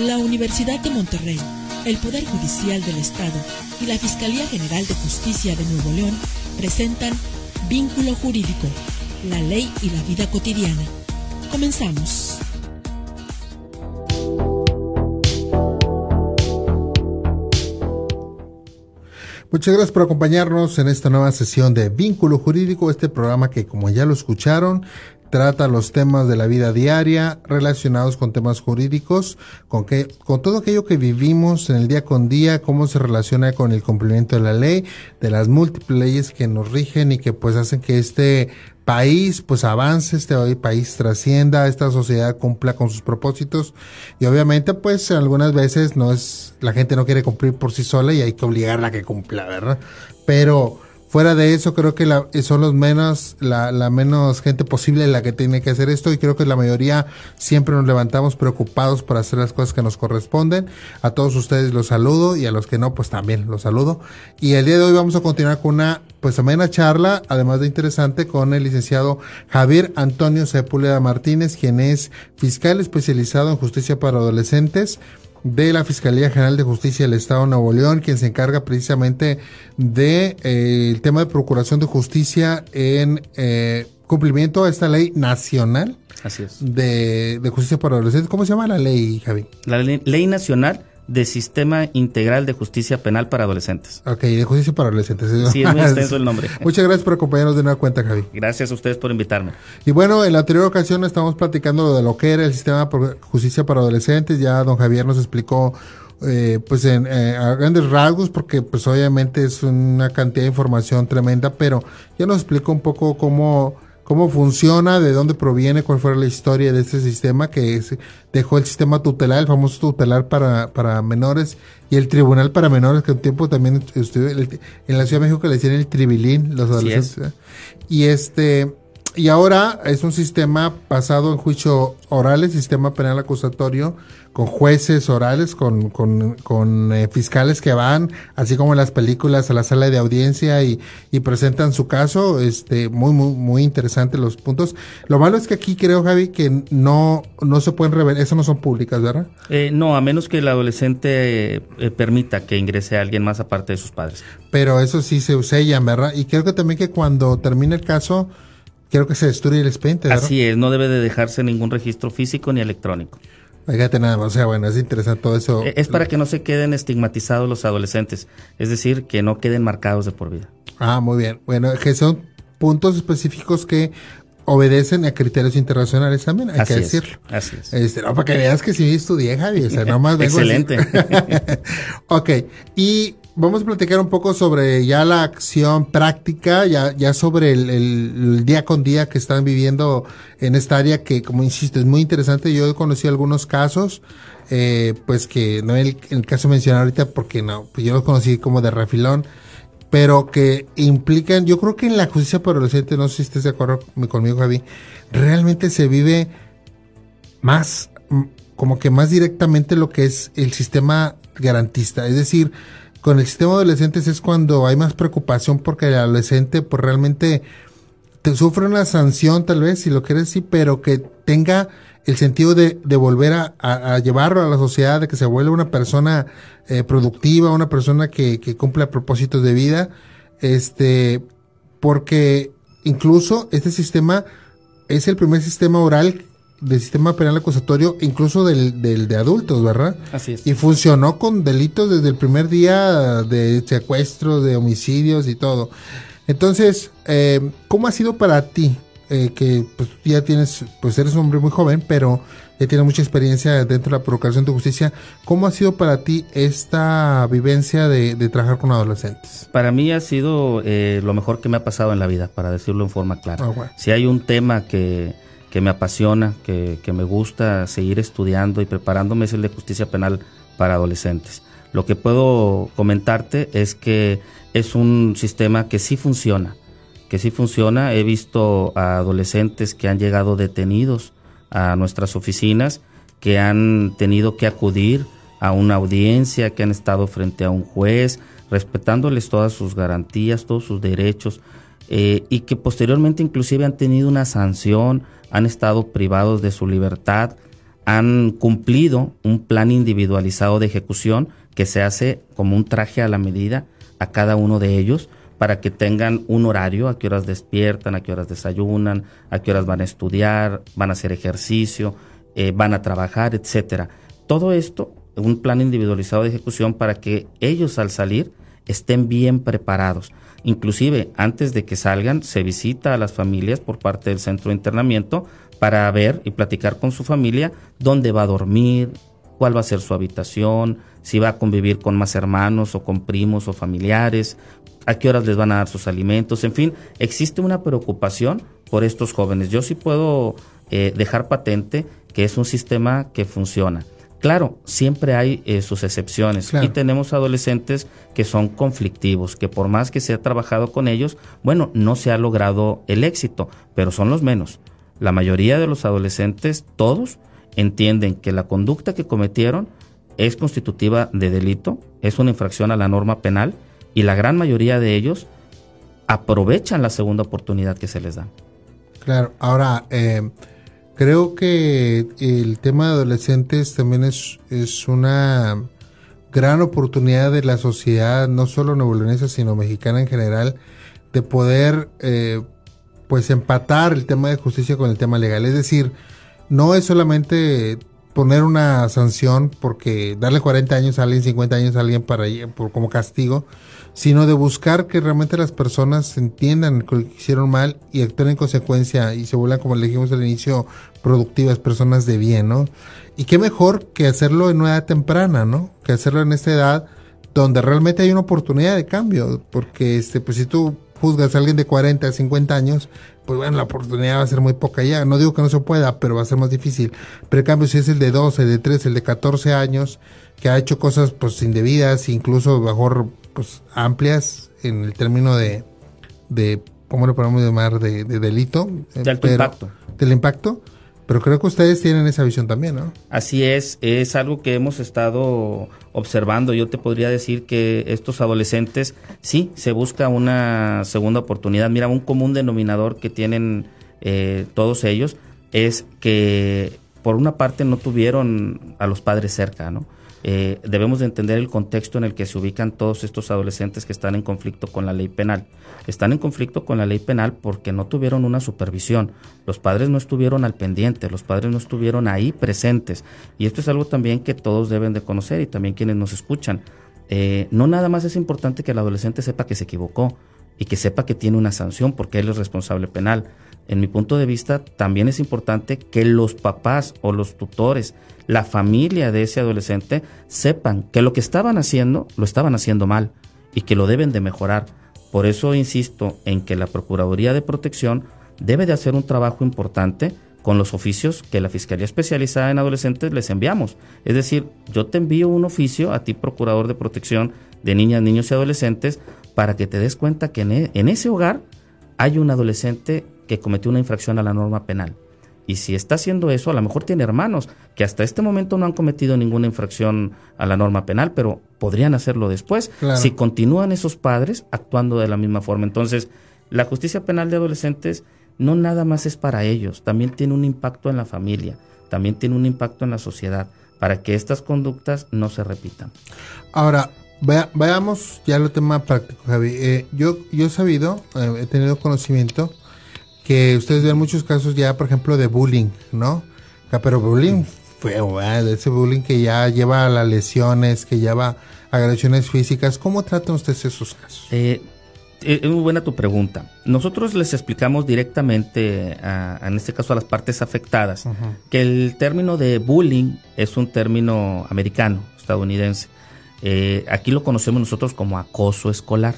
La Universidad de Monterrey, el Poder Judicial del Estado y la Fiscalía General de Justicia de Nuevo León presentan Vínculo Jurídico, la ley y la vida cotidiana. Comenzamos. Muchas gracias por acompañarnos en esta nueva sesión de Vínculo Jurídico, este programa que como ya lo escucharon, trata los temas de la vida diaria relacionados con temas jurídicos, con que con todo aquello que vivimos en el día con día, cómo se relaciona con el cumplimiento de la ley, de las múltiples leyes que nos rigen y que pues hacen que este país pues avance, este país trascienda, esta sociedad cumpla con sus propósitos y obviamente pues algunas veces no es la gente no quiere cumplir por sí sola y hay que obligarla a que cumpla, ¿verdad? Pero Fuera de eso, creo que la, son los menos, la, la, menos gente posible la que tiene que hacer esto y creo que la mayoría siempre nos levantamos preocupados por hacer las cosas que nos corresponden. A todos ustedes los saludo y a los que no, pues también los saludo. Y el día de hoy vamos a continuar con una, pues amena charla, además de interesante, con el licenciado Javier Antonio Sepúlveda Martínez, quien es fiscal especializado en justicia para adolescentes de la Fiscalía General de Justicia del Estado de Nuevo León, quien se encarga precisamente de eh, el tema de procuración de justicia en eh, cumplimiento a esta ley nacional. Así es. De, de justicia para adolescentes. ¿Cómo se llama la ley, Javi? La ley, ley nacional de Sistema Integral de Justicia Penal para Adolescentes. Ok, de Justicia para Adolescentes. Sí, es muy extenso el nombre. Muchas gracias por acompañarnos de nueva cuenta, Javi. Gracias a ustedes por invitarme. Y bueno, en la anterior ocasión estamos platicando de lo que era el Sistema de Justicia para Adolescentes. Ya don Javier nos explicó eh, pues en eh, a grandes rasgos porque pues obviamente es una cantidad de información tremenda, pero ya nos explicó un poco cómo cómo funciona, de dónde proviene, cuál fue la historia de este sistema que dejó el sistema tutelar, el famoso tutelar para, para menores y el tribunal para menores, que un tiempo también estuve en la Ciudad de México le decían el tribilín, los adolescentes. Y este, y ahora es un sistema basado en juicio orales, sistema penal acusatorio, con jueces orales, con, con, con eh, fiscales que van, así como en las películas, a la sala de audiencia y, y presentan su caso. Este, muy, muy, muy interesante los puntos. Lo malo es que aquí creo, Javi, que no, no se pueden revelar, eso no son públicas, ¿verdad? Eh, no, a menos que el adolescente eh, permita que ingrese a alguien más aparte de sus padres. Pero eso sí se sellan, ¿verdad? Y creo que también que cuando termine el caso, Quiero que se destruya el expediente. ¿verdad? Así es, no debe de dejarse ningún registro físico ni electrónico. Fíjate nada más, o sea, bueno, es interesante todo eso. Es para que no se queden estigmatizados los adolescentes, es decir, que no queden marcados de por vida. Ah, muy bien. Bueno, que son puntos específicos que obedecen a criterios internacionales también, hay así que es, decirlo. Así es. Este, no, para que veas que sí estudié, Javi, o sea, nomás vengo Excelente. ok, y vamos a platicar un poco sobre ya la acción práctica, ya, ya sobre el, el, el, día con día que están viviendo en esta área que, como insisto, es muy interesante. Yo conocí algunos casos, eh, pues que no el, el caso mencionado ahorita porque no, pues yo los conocí como de refilón, pero que implican, yo creo que en la justicia por adolescente, no sé si estés de acuerdo conmigo, Javi, realmente se vive más, como que más directamente lo que es el sistema garantista, es decir, con el sistema de adolescentes es cuando hay más preocupación porque el adolescente pues realmente te sufre una sanción tal vez, si lo quieres decir, pero que tenga el sentido de, de volver a, a, a, llevarlo a la sociedad, de que se vuelva una persona eh, productiva, una persona que, que cumpla propósitos de vida, este, porque incluso este sistema es el primer sistema oral del sistema penal acusatorio, incluso del, del de adultos, ¿verdad? Así es. Y funcionó con delitos desde el primer día de secuestro, de homicidios y todo. Entonces, eh, ¿cómo ha sido para ti? Eh, que pues ya tienes, pues eres un hombre muy joven, pero ya tienes mucha experiencia dentro de la procuración de justicia. ¿Cómo ha sido para ti esta vivencia de, de trabajar con adolescentes? Para mí ha sido eh, lo mejor que me ha pasado en la vida, para decirlo en forma clara. Oh, bueno. Si hay un tema que que me apasiona, que, que, me gusta seguir estudiando y preparándome es el de justicia penal para adolescentes. Lo que puedo comentarte es que es un sistema que sí funciona, que sí funciona. He visto a adolescentes que han llegado detenidos a nuestras oficinas, que han tenido que acudir a una audiencia, que han estado frente a un juez, respetándoles todas sus garantías, todos sus derechos, eh, y que posteriormente inclusive han tenido una sanción, han estado privados de su libertad, han cumplido un plan individualizado de ejecución que se hace como un traje a la medida a cada uno de ellos para que tengan un horario, a qué horas despiertan, a qué horas desayunan, a qué horas van a estudiar, van a hacer ejercicio, eh, van a trabajar, etcétera. Todo esto, un plan individualizado de ejecución para que ellos al salir estén bien preparados. Inclusive, antes de que salgan, se visita a las familias por parte del centro de internamiento para ver y platicar con su familia dónde va a dormir, cuál va a ser su habitación, si va a convivir con más hermanos o con primos o familiares, a qué horas les van a dar sus alimentos, en fin, existe una preocupación por estos jóvenes. Yo sí puedo eh, dejar patente que es un sistema que funciona. Claro, siempre hay eh, sus excepciones y tenemos adolescentes que son conflictivos, que por más que se ha trabajado con ellos, bueno, no se ha logrado el éxito, pero son los menos. La mayoría de los adolescentes, todos, entienden que la conducta que cometieron es constitutiva de delito, es una infracción a la norma penal y la gran mayoría de ellos aprovechan la segunda oportunidad que se les da. Claro, ahora eh, creo que el tema de adolescentes también es, es una gran oportunidad de la sociedad, no solo neoleonesa, sino mexicana en general, de poder eh, pues empatar el tema de justicia con el tema legal. Es decir, no es solamente poner una sanción porque darle 40 años a alguien, 50 años a alguien para por, como castigo, sino de buscar que realmente las personas entiendan que hicieron mal y actúen en consecuencia y se vuelvan, como le dijimos al inicio, productivas, personas de bien, ¿no? Y qué mejor que hacerlo en una edad temprana, ¿no? Que hacerlo en esta edad donde realmente hay una oportunidad de cambio, porque este, pues si tú juzgas a alguien de 40, 50 años, pues bueno, la oportunidad va a ser muy poca ya. No digo que no se pueda, pero va a ser más difícil. Pero en cambio, si es el de 12, el de 13, el de 14 años, que ha hecho cosas pues indebidas, incluso mejor pues amplias en el término de, de ¿cómo lo podemos llamar? De, delito. De alto impacto. Del impacto pero creo que ustedes tienen esa visión también, ¿no? Así es, es algo que hemos estado observando. Yo te podría decir que estos adolescentes, sí, se busca una segunda oportunidad. Mira, un común denominador que tienen eh, todos ellos es que por una parte no tuvieron a los padres cerca, ¿no? Eh, debemos de entender el contexto en el que se ubican todos estos adolescentes que están en conflicto con la ley penal. Están en conflicto con la ley penal porque no tuvieron una supervisión. Los padres no estuvieron al pendiente, los padres no estuvieron ahí presentes. Y esto es algo también que todos deben de conocer y también quienes nos escuchan. Eh, no nada más es importante que el adolescente sepa que se equivocó y que sepa que tiene una sanción porque él es responsable penal. En mi punto de vista, también es importante que los papás o los tutores la familia de ese adolescente sepan que lo que estaban haciendo lo estaban haciendo mal y que lo deben de mejorar. Por eso insisto en que la Procuraduría de Protección debe de hacer un trabajo importante con los oficios que la Fiscalía Especializada en Adolescentes les enviamos. Es decir, yo te envío un oficio a ti, Procurador de Protección de Niñas, Niños y Adolescentes, para que te des cuenta que en, e, ese hogar hay un adolescente que cometió una infracción a la norma penal. Y si está haciendo eso, a lo mejor tiene hermanos que hasta este momento no han cometido ninguna infracción a la norma penal, pero podrían hacerlo después si continúan esos padres actuando de la misma forma. Entonces, la justicia penal de adolescentes no nada más es para ellos, también tiene un impacto en la familia, también tiene un impacto en la sociedad, para que estas conductas no se repitan. Ahora, veamos ya el tema práctico, Javi. Eh, yo, yo he sabido, eh, he tenido conocimiento que ustedes ven muchos casos ya, por ejemplo, de bullying, ¿no? Pero bullying feo. Ese bullying que ya lleva a las lesiones, que lleva a agresiones físicas. ¿Cómo tratan ustedes esos casos? Eh, eh, es muy buena tu pregunta. Nosotros les explicamos directamente, en este caso a las partes afectadas, que el término de bullying es un término americano, estadounidense. Eh, aquí lo conocemos nosotros como acoso escolar.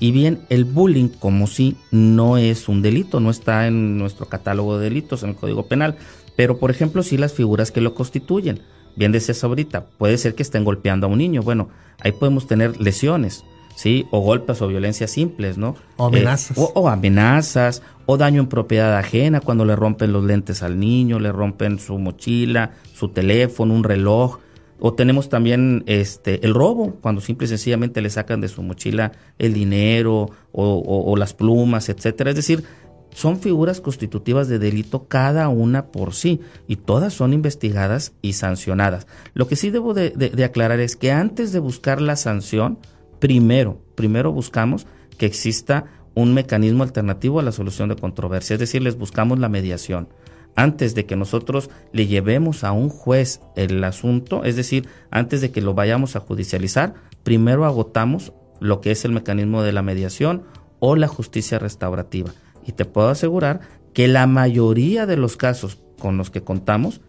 Y bien, el bullying como si no es un delito, no está en nuestro catálogo de delitos, en el Código Penal, pero por ejemplo sí las figuras que lo constituyen. Bien decías ahorita, puede ser que estén golpeando a un niño, bueno, ahí podemos tener lesiones, ¿sí? O golpes o violencias simples, ¿no? O amenazas. Eh, o, amenazas, o daño en propiedad ajena cuando le rompen los lentes al niño, le rompen su mochila, su teléfono, un reloj. O tenemos también este el robo, cuando simple y sencillamente le sacan de su mochila el dinero o, las plumas, etcétera. Es decir, son figuras constitutivas de delito cada una por sí y todas son investigadas y sancionadas. Lo que sí debo de, de aclarar es que antes de buscar la sanción, primero, primero buscamos que exista un mecanismo alternativo a la solución de controversia, es decir, les buscamos la mediación. Antes de que nosotros le llevemos a un juez el asunto, es decir, antes de que lo vayamos a judicializar, primero agotamos lo que es el mecanismo de la mediación o la justicia restaurativa. Y te puedo asegurar que la mayoría de los casos con los que contamos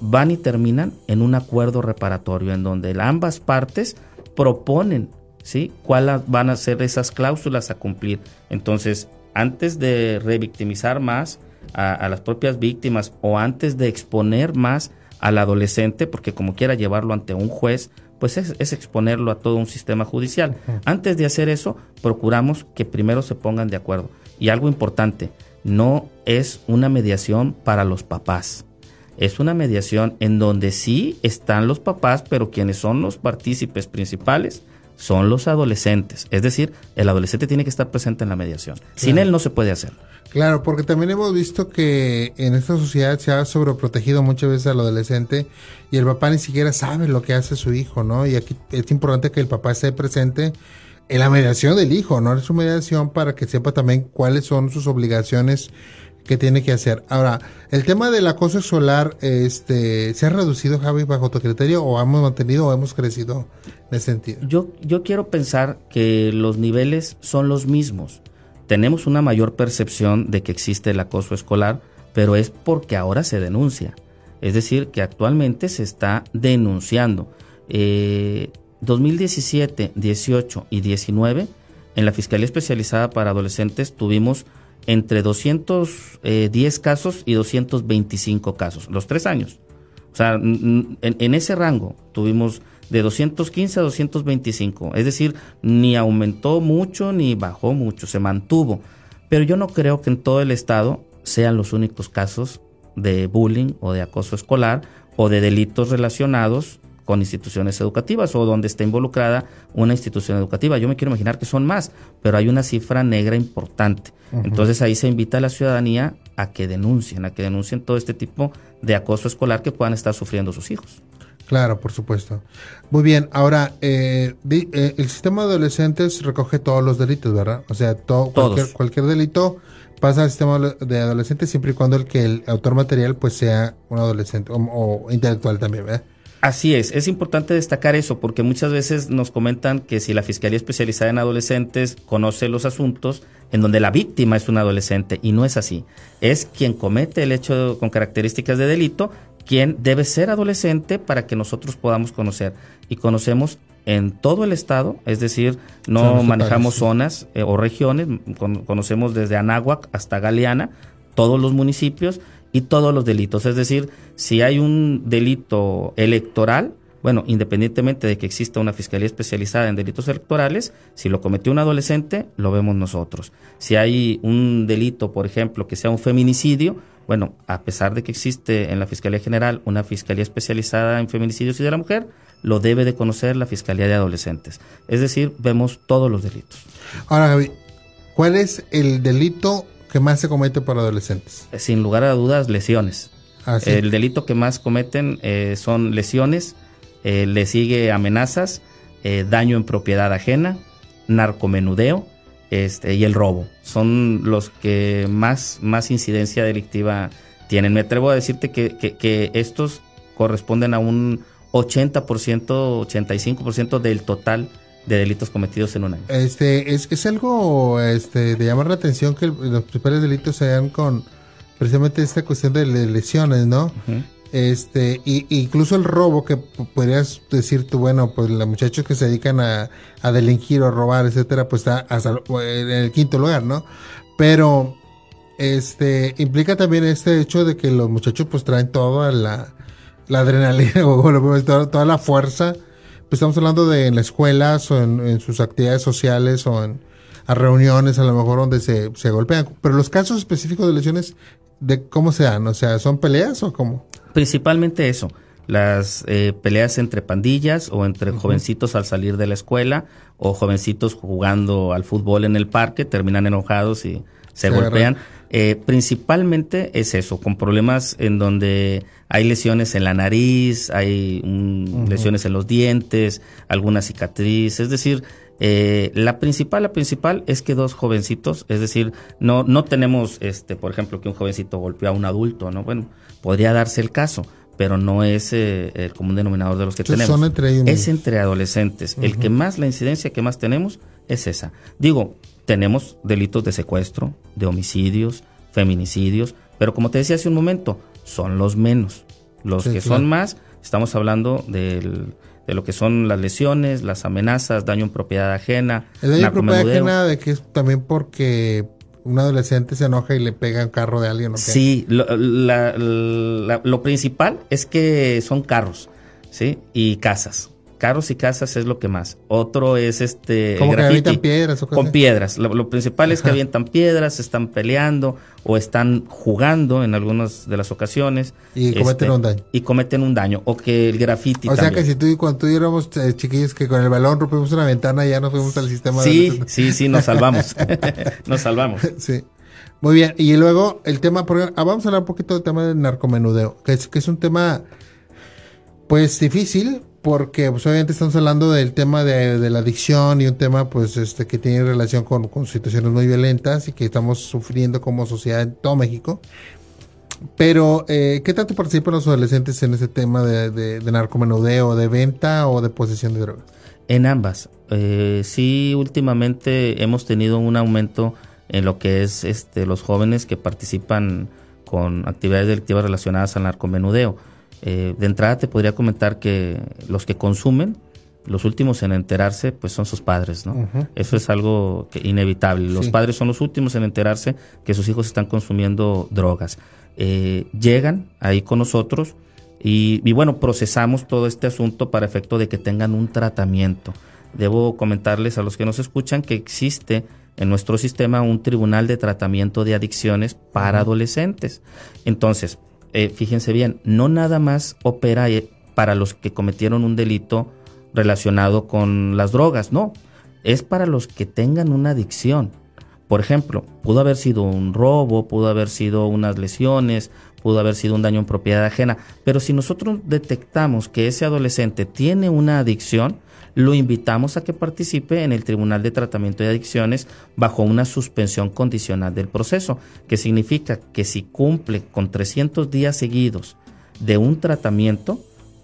van y terminan en un acuerdo reparatorio en donde ambas partes proponen ¿sí? cuáles van a ser esas cláusulas a cumplir. Entonces, antes de revictimizar más a, las propias víctimas o antes de exponer más al adolescente, porque como quiera llevarlo ante un juez, pues es, exponerlo a todo un sistema judicial. Antes de hacer eso, procuramos que primero se pongan de acuerdo. Y algo importante, no es una mediación para los papás. Es una mediación en donde sí están los papás, pero quienes son los partícipes principales son los adolescentes. Es decir, el adolescente tiene que estar presente en la mediación. Sin él no se puede hacer. Claro, porque también hemos visto que en esta sociedad se ha sobreprotegido muchas veces al adolescente y el papá ni siquiera sabe lo que hace su hijo, ¿no? Y aquí es importante que el papá esté presente en la mediación del hijo, ¿no? Es su mediación para que sepa también cuáles son sus obligaciones que tiene que hacer. Ahora, el tema del acoso escolar, este, ¿se ha reducido, Javi, bajo tu criterio, o hemos mantenido o hemos crecido en ese sentido? Yo, yo quiero pensar que los niveles son los mismos. Tenemos una mayor percepción de que existe el acoso escolar, pero es porque ahora se denuncia. Es decir, que actualmente se está denunciando. Eh, 2017, 18 y 19, en la Fiscalía Especializada para Adolescentes tuvimos entre 210 eh, casos y 225 casos, los tres años. O sea, en, ese rango tuvimos de 215 a 225, es decir, ni aumentó mucho ni bajó mucho, se mantuvo. Pero yo no creo que en todo el estado sean los únicos casos de bullying o de acoso escolar o de delitos relacionados con instituciones educativas o donde está involucrada una institución educativa. Yo me quiero imaginar que son más, pero hay una cifra negra importante. Entonces ahí se invita a la ciudadanía a que denuncien, a que denuncien todo este tipo de acoso escolar que puedan estar sufriendo sus hijos. Claro, por supuesto. Muy bien, ahora, eh, eh, el sistema de adolescentes recoge todos los delitos, ¿verdad? O sea, todo, cualquier, cualquier, delito pasa al sistema de adolescentes siempre y cuando el que el autor material pues sea un adolescente o, o intelectual también, ¿verdad? Así es, es importante destacar eso porque muchas veces nos comentan que si la Fiscalía Especializada en Adolescentes conoce los asuntos en donde la víctima es un adolescente y no es así, es quien comete el hecho con características de delito, quien debe ser adolescente para que nosotros podamos conocer. Y conocemos en todo el estado, es decir, no manejamos zonas eh, o regiones, conocemos desde Anáhuac hasta Galeana, todos los municipios y todos los delitos. Es decir, si hay un delito electoral, bueno, independientemente de que exista una fiscalía especializada en delitos electorales, si lo cometió un adolescente, lo vemos nosotros. Si hay un delito, por ejemplo, que sea un feminicidio, bueno, a pesar de que existe en la Fiscalía General una fiscalía especializada en feminicidios y de la mujer, lo debe de conocer la Fiscalía de Adolescentes. Es decir, vemos todos los delitos. Ahora, Gaby, ¿cuál es el delito que más se comete por adolescentes? Sin lugar a dudas, lesiones. Ah, el delito que más cometen eh, son lesiones, eh, le sigue amenazas, eh, daño en propiedad ajena, narcomenudeo este, y el robo. Son los que más, más incidencia delictiva tienen. Me atrevo a decirte que, que estos corresponden a un 80%, 85% del total de delitos cometidos en un año. Este, es, es algo este, de llamar la atención que los principales delitos sean con precisamente esta cuestión de lesiones, ¿no? Este, y, incluso el robo, que podrías decir tú, bueno, pues los muchachos que se dedican a, a delinquir o a robar, etcétera, pues está hasta en el quinto lugar, ¿no? Pero, este, implica también este hecho de que los muchachos pues traen toda la, la adrenalina o toda, toda la fuerza pues estamos hablando de en las escuelas o en, sus actividades sociales o en a reuniones a lo mejor donde se, se golpean. Pero los casos específicos de lesiones, ¿de cómo se dan? O sea, ¿son peleas o cómo? Principalmente eso, las eh, peleas entre pandillas o entre jovencitos al salir de la escuela o jovencitos jugando al fútbol en el parque, terminan enojados y se, golpean. Eh, principalmente es eso, con problemas en donde hay lesiones en la nariz, hay lesiones en los dientes, alguna cicatriz, es decir, eh, la principal, la principal es que dos jovencitos, es decir, no, no tenemos, este, por ejemplo, que un jovencito golpeó a un adulto, ¿no? Bueno, podría darse el caso, pero no es eh, el común denominador de los que tenemos. es entre adolescentes. El que más, la incidencia que más tenemos es esa. Digo, tenemos delitos de secuestro, de homicidios, feminicidios, pero como te decía hace un momento, son los menos. Los que son más, estamos hablando del de lo que son las lesiones, las amenazas, daño en propiedad ajena. El daño en propiedad ajena de que es también porque un adolescente se enoja y le pega un carro de alguien. ¿o Sí, lo, lo principal es que son carros, ¿sí? Y casas carros y casas es lo que más. Otro es este. Como que avientan piedras o Con piedras. Lo, principal es que avientan piedras, están peleando o están jugando en algunas de las ocasiones. Y cometen este, un daño. Y cometen un daño. O que el graffiti. O sea que si tú y cuando tú éramos eh, chiquillos que con el balón rompimos una ventana, ya nos fuimos al sistema Sí, sí, sí, nos salvamos. nos salvamos. Sí. Muy bien. Y luego el tema, porque, ah, vamos a hablar un poquito del tema del narcomenudeo, que es, que es un tema, pues difícil, porque pues, obviamente estamos hablando del tema de, la adicción y un tema pues este que tiene relación con, situaciones muy violentas y que estamos sufriendo como sociedad en todo México. Pero, eh, ¿qué tanto participan los adolescentes en ese tema de, de, de narcomenudeo, de venta o de posesión de drogas? En ambas. Eh, sí, últimamente hemos tenido un aumento en lo que es este, los jóvenes que participan con actividades delictivas relacionadas al narcomenudeo eh, de entrada te podría comentar que los que consumen, los últimos en enterarse, pues son sus padres, ¿no? Eso es algo inevitable. Los padres son los últimos en enterarse que sus hijos están consumiendo drogas. Eh, llegan ahí con nosotros y, y, bueno, procesamos todo este asunto para efecto de que tengan un tratamiento. Debo comentarles a los que nos escuchan que existe en nuestro sistema un tribunal de tratamiento de adicciones para adolescentes. Entonces, eh, fíjense bien, no nada más opera eh, para los que cometieron un delito relacionado con las drogas, no, es para los que tengan una adicción. Por ejemplo, pudo haber sido un robo, pudo haber sido unas lesiones, pudo haber sido un daño en propiedad ajena, pero si nosotros detectamos que ese adolescente tiene una adicción, lo invitamos a que participe en el Tribunal de Tratamiento de Adicciones bajo una suspensión condicional del proceso, que significa que si cumple con 300 días seguidos de un tratamiento,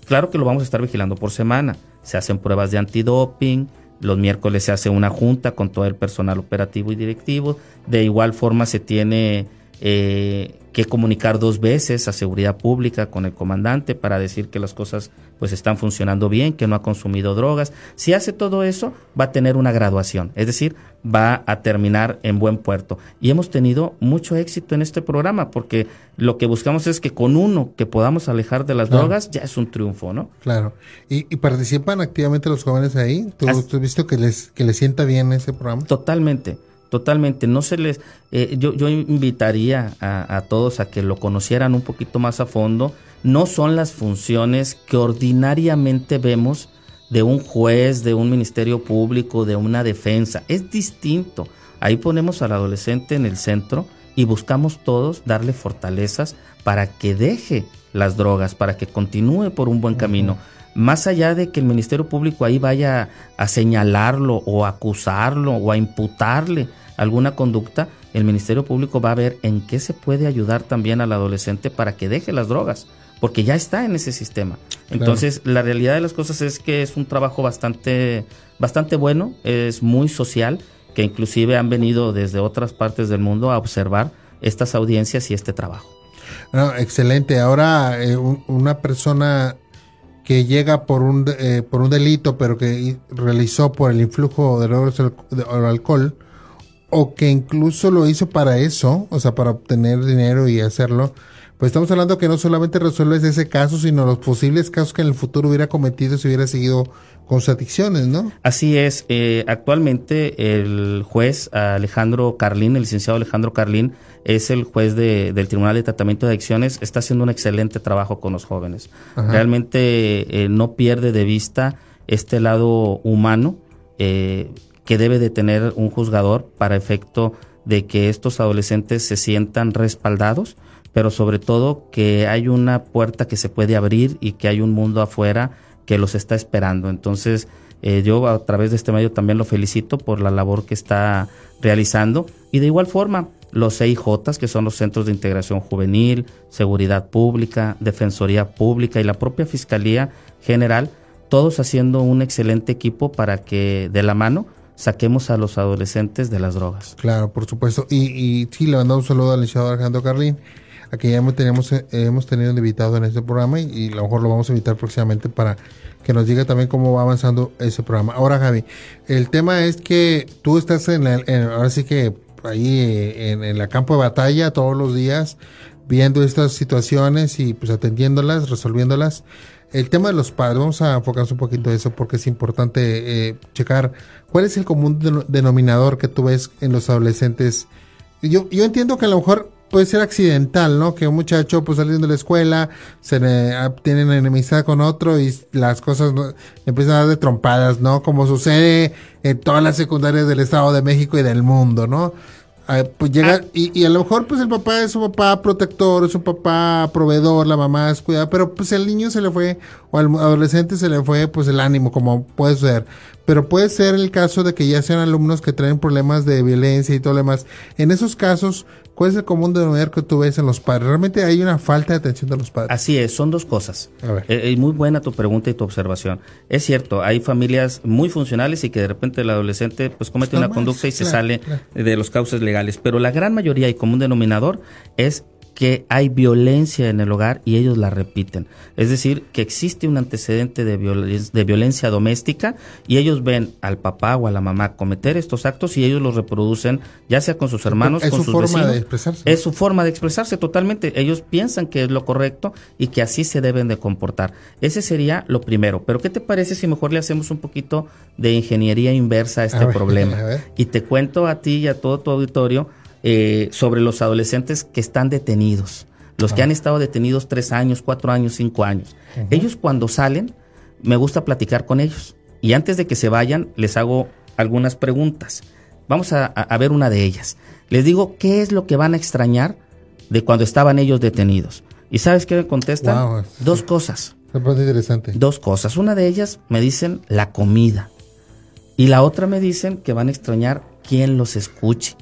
claro que lo vamos a estar vigilando por semana. Se hacen pruebas de antidoping, los miércoles se hace una junta con todo el personal operativo y directivo, de igual forma se tiene eh, que comunicar dos veces a seguridad pública con el comandante para decir que las cosas pues están funcionando bien, que no ha consumido drogas. Si hace todo eso, va a tener una graduación, es decir, va a terminar en buen puerto. Y hemos tenido mucho éxito en este programa porque lo que buscamos es que con uno que podamos alejar de las drogas ya es un triunfo, ¿no? Claro. ¿Y, participan activamente los jóvenes ahí? ¿Tú, has visto que les, que les sienta bien ese programa? Totalmente. Totalmente, no se les, eh, yo, yo invitaría a, todos a que lo conocieran un poquito más a fondo. No son las funciones que ordinariamente vemos de un juez, de un ministerio público, de una defensa. Es distinto. Ahí ponemos al adolescente en el centro y buscamos todos darle fortalezas para que deje las drogas, para que continúe por un buen camino. Más allá de que el Ministerio Público ahí vaya a señalarlo o acusarlo o a imputarle alguna conducta, el Ministerio Público va a ver en qué se puede ayudar también al adolescente para que deje las drogas, porque ya está en ese sistema. Entonces, la realidad de las cosas es que es un trabajo bastante, bastante bueno, es muy social, que inclusive han venido desde otras partes del mundo a observar estas audiencias y este trabajo. excelente. Ahora, eh, una persona que llega por un, eh, por un delito, pero que realizó por el influjo de alcohol, o que incluso lo hizo para eso, o sea, para obtener dinero y hacerlo, pues estamos hablando que no solamente resuelves ese caso, sino los posibles casos que en el futuro hubiera cometido si hubiera seguido con sus adicciones, ¿no? Así es. Eh, actualmente el juez Alejandro Carlín, el licenciado Alejandro Carlín, es el juez de, del Tribunal de Tratamiento de Adicciones, está haciendo un excelente trabajo con los jóvenes. Realmente eh, no pierde de vista este lado humano. Eh, que debe de tener un juzgador para efecto de que estos adolescentes se sientan respaldados, pero sobre todo que hay una puerta que se puede abrir y que hay un mundo afuera que los está esperando. Entonces, eh, yo a través de este medio también lo felicito por la labor que está realizando y de igual forma los CIJ, que son los Centros de Integración Juvenil, Seguridad Pública, Defensoría Pública y la propia Fiscalía General, todos haciendo un excelente equipo para que de la mano saquemos a los adolescentes de las drogas. Claro, por supuesto. Y, y sí, le mandamos un saludo al licenciado Alejandro Carlín, a quien ya hemos, tenemos, eh, hemos tenido invitado en este programa y, a lo mejor lo vamos a invitar próximamente para que nos diga también cómo va avanzando ese programa. Ahora, Javi, el tema es que tú estás en, el, en ahora sí que ahí en, en la campo de batalla todos los días, viendo estas situaciones y pues atendiéndolas, resolviéndolas. El tema de los padres, vamos a enfocarnos un poquito en eso porque es importante eh, checar cuál es el común denominador que tú ves en los adolescentes. Yo, yo entiendo que a lo mejor puede ser accidental, ¿no? Que un muchacho pues saliendo de la escuela se le, tienen enemistad con otro y las cosas ¿no? empiezan a dar de trompadas, ¿no? Como sucede en todas las secundarias del Estado de México y del mundo, ¿no? Eh, pues llega ah. y, y, a lo mejor pues el papá es un papá protector, es un papá proveedor, la mamá es cuidada, pero pues el niño se le fue o al adolescente se le fue pues el ánimo como puede ser. Pero puede ser el caso de que ya sean alumnos que traen problemas de violencia y todo lo demás. En esos casos, ¿Cuál es el común denominador que tú ves en los padres? ¿Realmente hay una falta de atención de los padres? Así es, son dos cosas. Eh, muy buena tu pregunta y tu observación. Es cierto, hay familias muy funcionales y que de repente el adolescente pues comete una conducta y se sale de los cauces legales, pero la gran mayoría y común denominador es que hay violencia en el hogar y ellos la repiten. Es decir, que existe un antecedente de, violencia, de violencia doméstica y ellos ven al papá o a la mamá cometer estos actos y ellos los reproducen, ya sea con sus hermanos, es con su sus forma vecinos. de expresarse. Es su forma de expresarse totalmente. Ellos piensan que es lo correcto y que así se deben de comportar. Ese sería lo primero. Pero ¿qué te parece si mejor le hacemos un poquito de ingeniería inversa a este A ver, problema? a. Y te cuento a ti y a todo tu auditorio eh, sobre los adolescentes que están detenidos, los que han estado detenidos tres años, cuatro años, cinco años. Ellos cuando salen, me gusta platicar con ellos. Y antes de que se vayan, les hago algunas preguntas. Vamos a, ver una de ellas. Les digo, ¿qué es lo que van a extrañar de cuando estaban ellos detenidos? ¿Y sabes qué me contestan? Wow, sí. Dos cosas. Me parece interesante. Dos cosas. Una de ellas me dicen la comida. Y la otra me dicen que van a extrañar quién los escuche.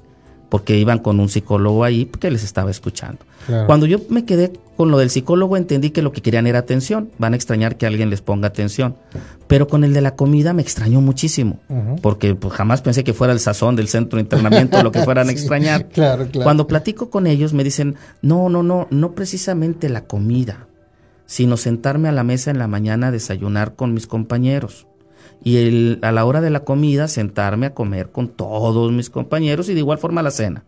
Porque iban con un psicólogo ahí que les estaba escuchando. Claro. Cuando yo me quedé con lo del psicólogo entendí que lo que querían era atención. Van a extrañar que alguien les ponga atención. Pero con el de la comida me extrañó muchísimo. Porque pues, jamás pensé que fuera el sazón del centro de internamiento lo que fueran a extrañar. claro, claro. Cuando platico con ellos me dicen, no, no, no, no precisamente la comida, sino sentarme a la mesa en la mañana a desayunar con mis compañeros. Y el- a la hora de la comida sentarme a comer con todos mis compañeros y de igual forma la cena.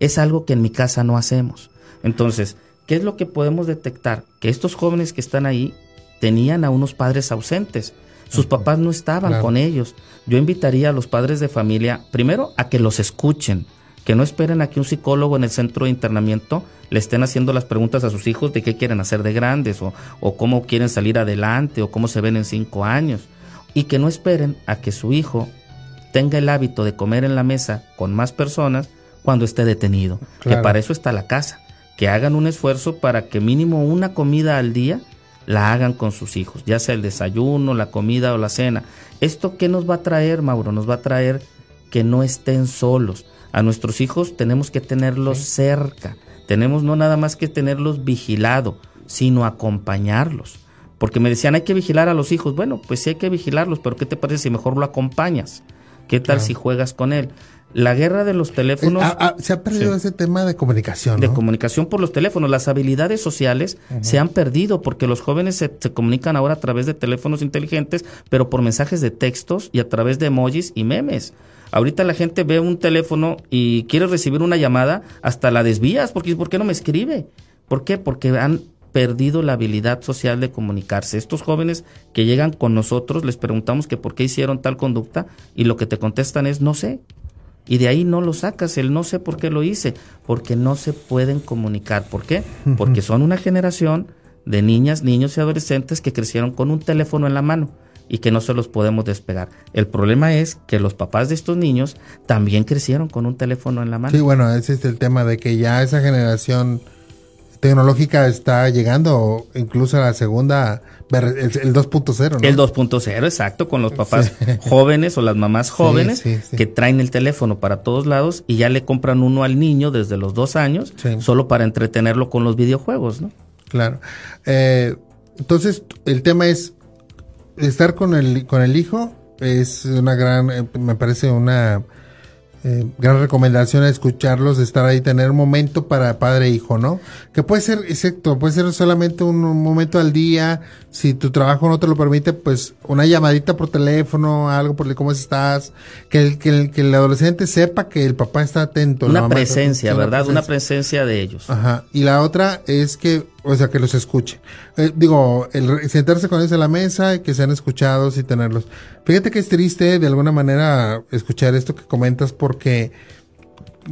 Es algo que en mi casa no hacemos. Entonces, ¿qué es lo que podemos detectar? Que estos jóvenes que están ahí tenían a unos padres ausentes. Sus papás no estaban Claro. con ellos. Yo invitaría a los padres de familia, primero, a que los escuchen, que no esperen a que un psicólogo en el centro de internamiento le estén haciendo las preguntas a sus hijos de qué quieren hacer de grandes o, o cómo quieren salir adelante o cómo se ven en cinco años. Y que no esperen a que su hijo tenga el hábito de comer en la mesa con más personas cuando esté detenido. Que para eso está la casa. Que hagan un esfuerzo para que mínimo una comida al día la hagan con sus hijos, ya sea el desayuno, la comida o la cena. ¿Esto qué nos va a traer, Mauro? Nos va a traer que no estén solos. A nuestros hijos tenemos que tenerlos cerca. Tenemos no nada más que tenerlos vigilado, sino acompañarlos. Porque me decían, hay que vigilar a los hijos. Bueno, pues sí hay que vigilarlos, pero ¿qué te parece si mejor lo acompañas? ¿Qué tal Claro. si juegas con él? La guerra de los teléfonos... Eh, ah, ah, se ha perdido Sí. ese tema de comunicación, de comunicación por los teléfonos. Las habilidades sociales se han perdido porque los jóvenes se, se comunican ahora a través de teléfonos inteligentes, pero por mensajes de textos y a través de emojis y memes. Ahorita la gente ve un teléfono y quiere recibir una llamada, hasta la desvías porque ¿por qué no me escribe? ¿Por qué? Porque han perdido la habilidad social de comunicarse. Estos jóvenes que llegan con nosotros les preguntamos que por qué hicieron tal conducta y lo que te contestan es no sé. Y de ahí no lo sacas, el no sé por qué lo hice, porque no se pueden comunicar. ¿Por qué? Porque son una generación de niñas, niños y adolescentes que crecieron con un teléfono en la mano, y que no se los podemos despegar. El problema es que los papás de estos niños también crecieron con un teléfono en la mano. Sí, bueno, ese es el tema de que ya esa generación tecnológica está llegando incluso a la segunda, el, 2.0, ¿no? El 2.0, exacto, con los papás jóvenes o las mamás jóvenes que traen el teléfono para todos lados y ya le compran uno al niño desde los dos años solo para entretenerlo con los videojuegos, ¿no? Claro. Eh, entonces, el tema es estar con el, con el hijo es una gran, eh, me parece una eh, gran recomendación escucharlos, estar ahí, tener un momento para padre e hijo, ¿no? Que puede ser, exacto, puede ser solamente un, momento al día, si tu trabajo no te lo permite, pues una llamadita por teléfono, algo por cómo estás, que el, que el, que el adolescente sepa que el papá está atento. Una presencia, ¿verdad? Una presencia de ellos. Ajá. Y la otra es que o sea, que los escuche. Eh, digo, el sentarse con ellos a la mesa y que sean escuchados y tenerlos. Fíjate que es triste de alguna manera escuchar esto que comentas porque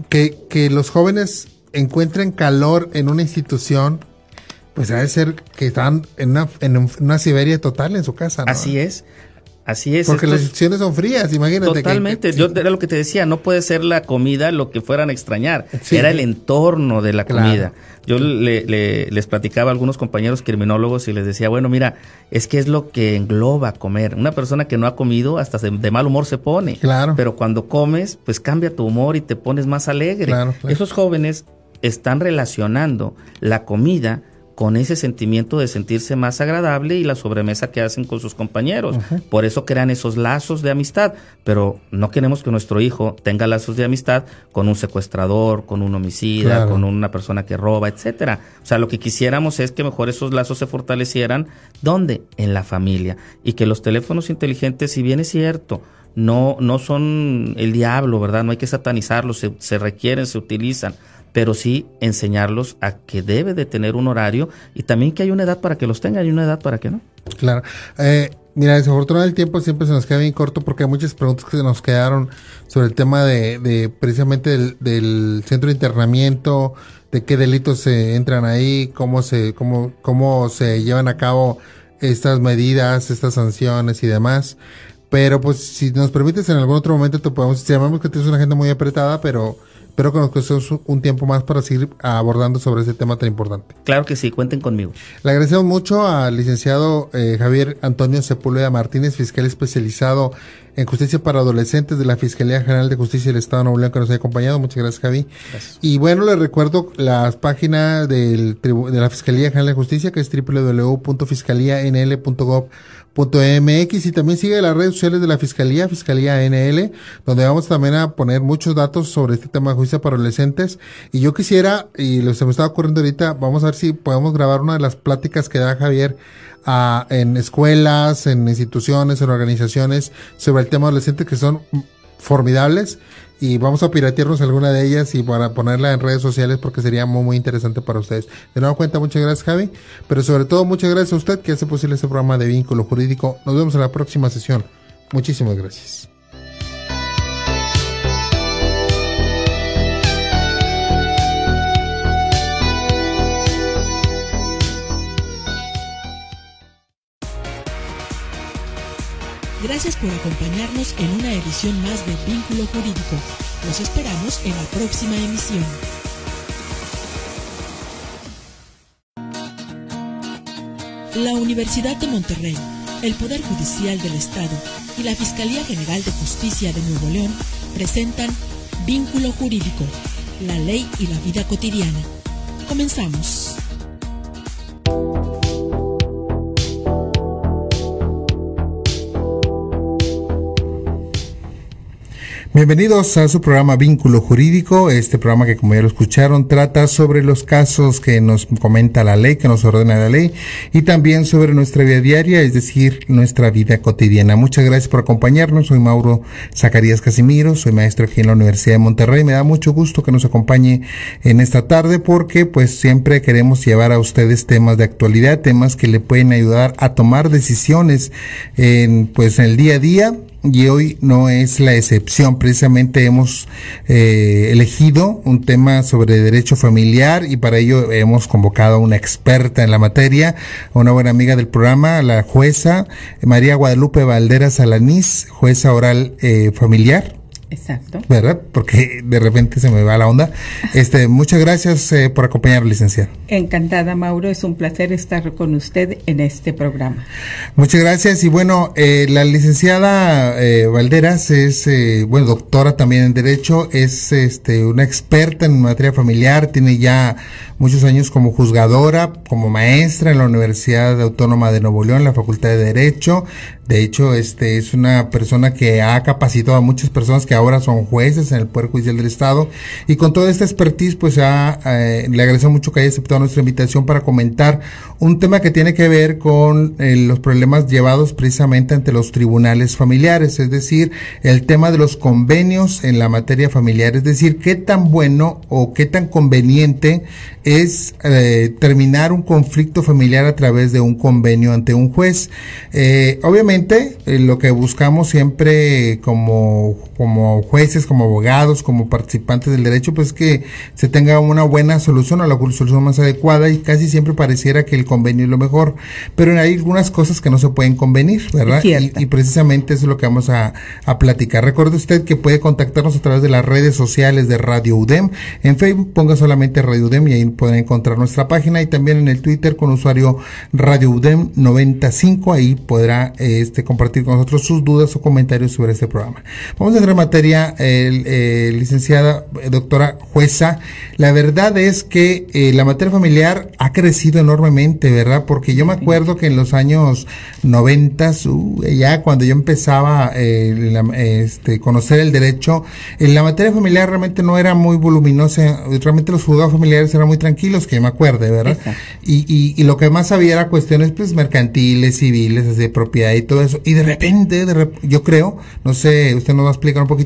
que, que los jóvenes encuentren calor en una institución, pues debe ser que están en una, en una Siberia total en su casa. ¿no? Así es. Así es. Porque las instituciones son frías, imagínate. Totalmente. Yo era lo que te decía, no puede ser la comida lo que fueran a extrañar. Era el entorno de la comida. Yo le, les platicaba a algunos compañeros criminólogos y les decía, bueno, mira, es que es lo que engloba comer. Una persona que no ha comido hasta de mal humor se pone. Claro. Pero cuando comes, pues cambia tu humor y te pones más alegre. Esos jóvenes están relacionando la comida con ese sentimiento de sentirse más agradable y la sobremesa que hacen con sus compañeros. Por eso crean esos lazos de amistad, pero no queremos que nuestro hijo tenga lazos de amistad con un secuestrador, con un homicida, con una persona que roba, etcétera. O sea, lo que quisiéramos es que mejor esos lazos se fortalecieran ¿dónde? En la familia y que los teléfonos inteligentes, si bien es cierto, no no son el diablo, ¿verdad? No hay que satanizarlos, se, se requieren, se utilizan pero sí enseñarlos a que debe de tener un horario y también que hay una edad para que los tenga y una edad para que no. Claro. Eh, mira, desafortunadamente el tiempo siempre se nos queda bien corto porque hay muchas preguntas que se nos quedaron sobre el tema de, de precisamente del, centro de internamiento, de qué delitos se entran ahí, cómo se, cómo, cómo se llevan a cabo estas medidas, estas sanciones y demás. Pero pues si nos permites en algún otro momento te podemos, llamamos que tienes una agenda muy apretada, pero pero que nos cuestemos un tiempo más para seguir abordando sobre ese tema tan importante. Claro que sí, cuenten conmigo. Le agradecemos mucho al licenciado eh, Javier Antonio Sepúlveda Martínez, fiscal especializado en justicia para adolescentes de la Fiscalía General de Justicia del Estado de Nuevo León, que nos ha acompañado. Muchas gracias, Javi. Y bueno, les recuerdo las páginas del, de la Fiscalía General de Justicia, que es www.fiscalianl.gov .mx y también sigue las redes sociales de la Fiscalía, Fiscalía NL, donde vamos también a poner muchos datos sobre este tema de justicia para adolescentes. Y yo quisiera, y lo se me está ocurriendo ahorita, vamos a ver si podemos grabar una de las pláticas que da Javier a, en escuelas, en instituciones, en organizaciones sobre el tema adolescente que son formidables y vamos a piratearnos alguna de ellas y para ponerla en redes sociales porque sería muy muy interesante para ustedes. De nuevo cuenta, muchas gracias Javi, pero sobre todo muchas gracias a usted que hace posible este programa de vínculo jurídico. Nos vemos en la próxima sesión. Muchísimas gracias. Gracias por acompañarnos en una edición más de Vínculo Jurídico. Los esperamos en la próxima emisión. La Universidad de Monterrey, el Poder Judicial del Estado y la Fiscalía General de Justicia de Nuevo León presentan Vínculo Jurídico, la ley y la vida cotidiana. Comenzamos. Bienvenidos a su programa Vínculo Jurídico. Este programa que como ya lo escucharon trata sobre los casos que nos comenta la ley, que nos ordena la ley y también sobre nuestra vida diaria, es decir, nuestra vida cotidiana. Muchas gracias por acompañarnos. Soy Mauro Zacarías Casimiro, soy maestro aquí en la Universidad de Monterrey. Me da mucho gusto que nos acompañe en esta tarde porque pues siempre queremos llevar a ustedes temas de actualidad, temas que le pueden ayudar a tomar decisiones en pues en el día a día y hoy no es la excepción. Precisamente hemos eh, elegido un tema sobre derecho familiar y para ello hemos convocado a una experta en la materia, una buena amiga del programa, la jueza María Guadalupe Valderas Alanís, jueza oral eh, familiar. Exacto. ¿Verdad? Porque de repente se me va la onda. Este, muchas gracias eh, por acompañarnos, licenciada. Encantada, Mauro. Es un placer estar con usted en este programa. Muchas gracias. Y bueno, eh, la licenciada eh, Valderas es, bueno, doctora también en Derecho, es este, una experta en materia familiar, tiene ya muchos años como juzgadora, como maestra en la Universidad Autónoma de Nuevo León, en la Facultad de Derecho. De hecho, este es una persona que ha capacitado a muchas personas que ahora son jueces en el Poder Judicial del Estado. Y con toda esta expertise, pues ha, eh, le agradezco mucho que haya aceptado nuestra invitación para comentar un tema que tiene que ver con eh, los problemas llevados precisamente ante los tribunales familiares, es decir, el tema de los convenios en la materia familiar, es decir, qué tan bueno o qué tan conveniente es eh, terminar un conflicto familiar a través de un convenio ante un juez. Eh, obviamente, eh, lo que buscamos siempre como, como jueces, como abogados, como participantes del derecho, pues que se tenga una buena solución o la solución más adecuada y casi siempre pareciera que el convenio es lo mejor. Pero hay algunas cosas que no se pueden convenir, ¿verdad? Y, precisamente eso es lo que vamos a, a platicar. Recuerde usted que puede contactarnos a través de las redes sociales de Radio UDEM. En Facebook ponga solamente Radio UDEM y ahí pueden encontrar nuestra página y también en el Twitter con usuario Radio UDEM 95. Ahí podrá este, compartir con nosotros sus dudas o comentarios sobre este programa. Vamos a entrar el, licenciada eh, doctora jueza. La verdad es que eh, la materia familiar ha crecido enormemente, ¿verdad? Porque yo me acuerdo que en los años 90, uh, ya cuando yo empezaba eh, este, conocer el derecho, en la materia familiar realmente no era muy voluminosa, realmente los juzgados familiares eran muy tranquilos, que yo me acuerde, ¿verdad? Y, y, y, lo que más había era cuestiones pues mercantiles, civiles, de propiedad y todo eso. Y de repente, de yo creo, no sé, usted nos va a explicar un poquito,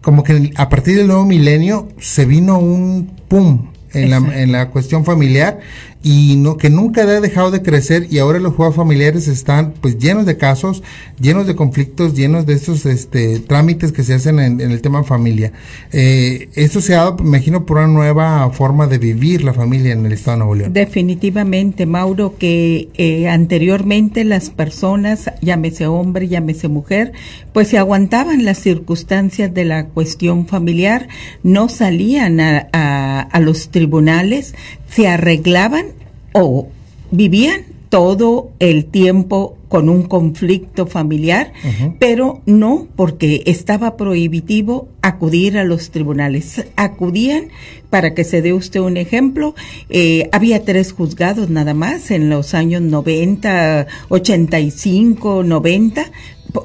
como que a partir del nuevo milenio se vino un pum en la, en la cuestión familiar y no que nunca ha dejado de crecer y ahora los juegos familiares están pues llenos de casos, llenos de conflictos, llenos de estos este, trámites que se hacen en, el tema familia. Eh, esto se ha dado, imagino, por una nueva forma de vivir la familia en el Estado de Nuevo León. Definitivamente, Mauro, que eh, anteriormente las personas, llámese hombre, llámese mujer, pues se aguantaban las circunstancias de la cuestión familiar, no salían a, a los tribunales, se arreglaban o vivían todo el tiempo con un conflicto familiar, pero no porque estaba prohibitivo acudir a los tribunales. Acudían, para que se dé usted un ejemplo, eh, había tres juzgados nada más en los años 90, 85, 90.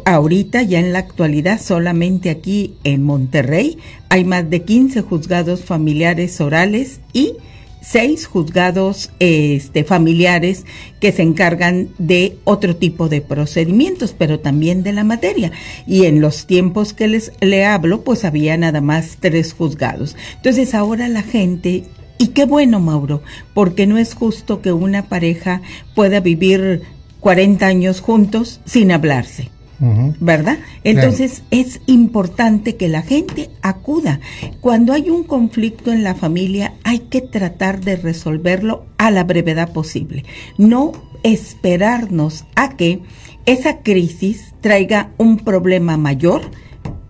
Ahorita, ya en la actualidad, solamente aquí en Monterrey hay más de 15 juzgados familiares orales y seis juzgados este, familiares que se encargan de otro tipo de procedimientos, pero también de la materia. Y en los tiempos que les le hablo, pues había nada más tres juzgados. Entonces ahora la gente y qué bueno, Mauro, porque no es justo que una pareja pueda vivir 40 años juntos sin hablarse. ¿Verdad? Entonces es importante que la gente acuda. Cuando hay un conflicto en la familia hay que tratar de resolverlo a la brevedad posible. No esperarnos a que esa crisis traiga un problema mayor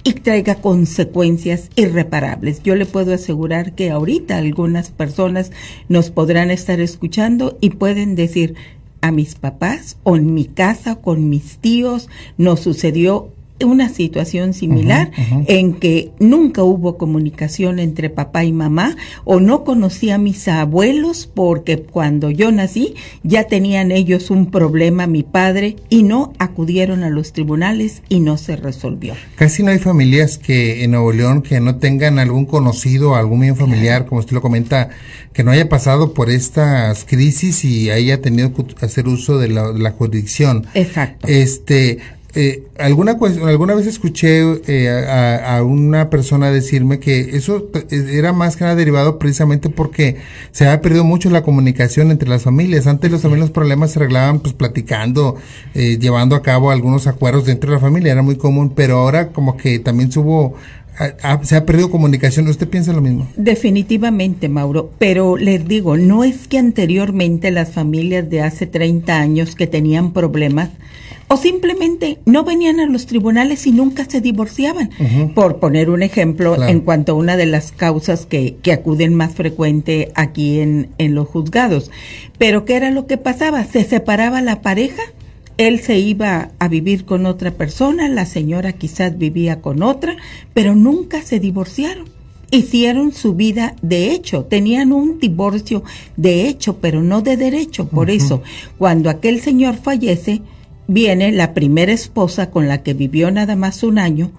y traiga consecuencias irreparables. Yo le puedo asegurar que ahorita algunas personas nos podrán estar escuchando y pueden decir, a mis papás o en mi casa con mis tíos. Nos sucedió una situación similar en que nunca hubo comunicación entre papá y mamá o no conocí a mis abuelos porque cuando yo nací ya tenían ellos un problema mi padre y no acudieron a los tribunales y no se resolvió. Casi no hay familias que en Nuevo León que no tengan algún conocido, algún miembro familiar, como usted lo comenta, que no haya pasado por estas crisis y haya tenido que hacer uso de la, jurisdicción. Exacto. Este, eh, alguna, alguna vez escuché eh, a, una persona decirme que eso era más que nada derivado precisamente porque se había perdido mucho la comunicación entre las familias. Antes los, también los problemas se arreglaban pues platicando, eh, llevando a cabo algunos acuerdos dentro de la familia, era muy común, pero ahora como que también hubo se ha perdido comunicación. ¿Usted piensa lo mismo? Definitivamente, Mauro. Pero les digo, no es que anteriormente las familias de hace 30 años que tenían problemas o simplemente no venían a los tribunales y nunca se divorciaban. Por poner un ejemplo, en cuanto a una de las causas que, que acuden más frecuente aquí en, en los juzgados. Pero ¿qué era lo que pasaba? Se separaba la pareja, él se iba a vivir con otra persona, la señora quizás vivía con otra, pero nunca se divorciaron hicieron su vida de hecho, tenían un divorcio de hecho, pero no de derecho. Por eso, cuando aquel señor fallece, viene la primera esposa con la que vivió nada más un año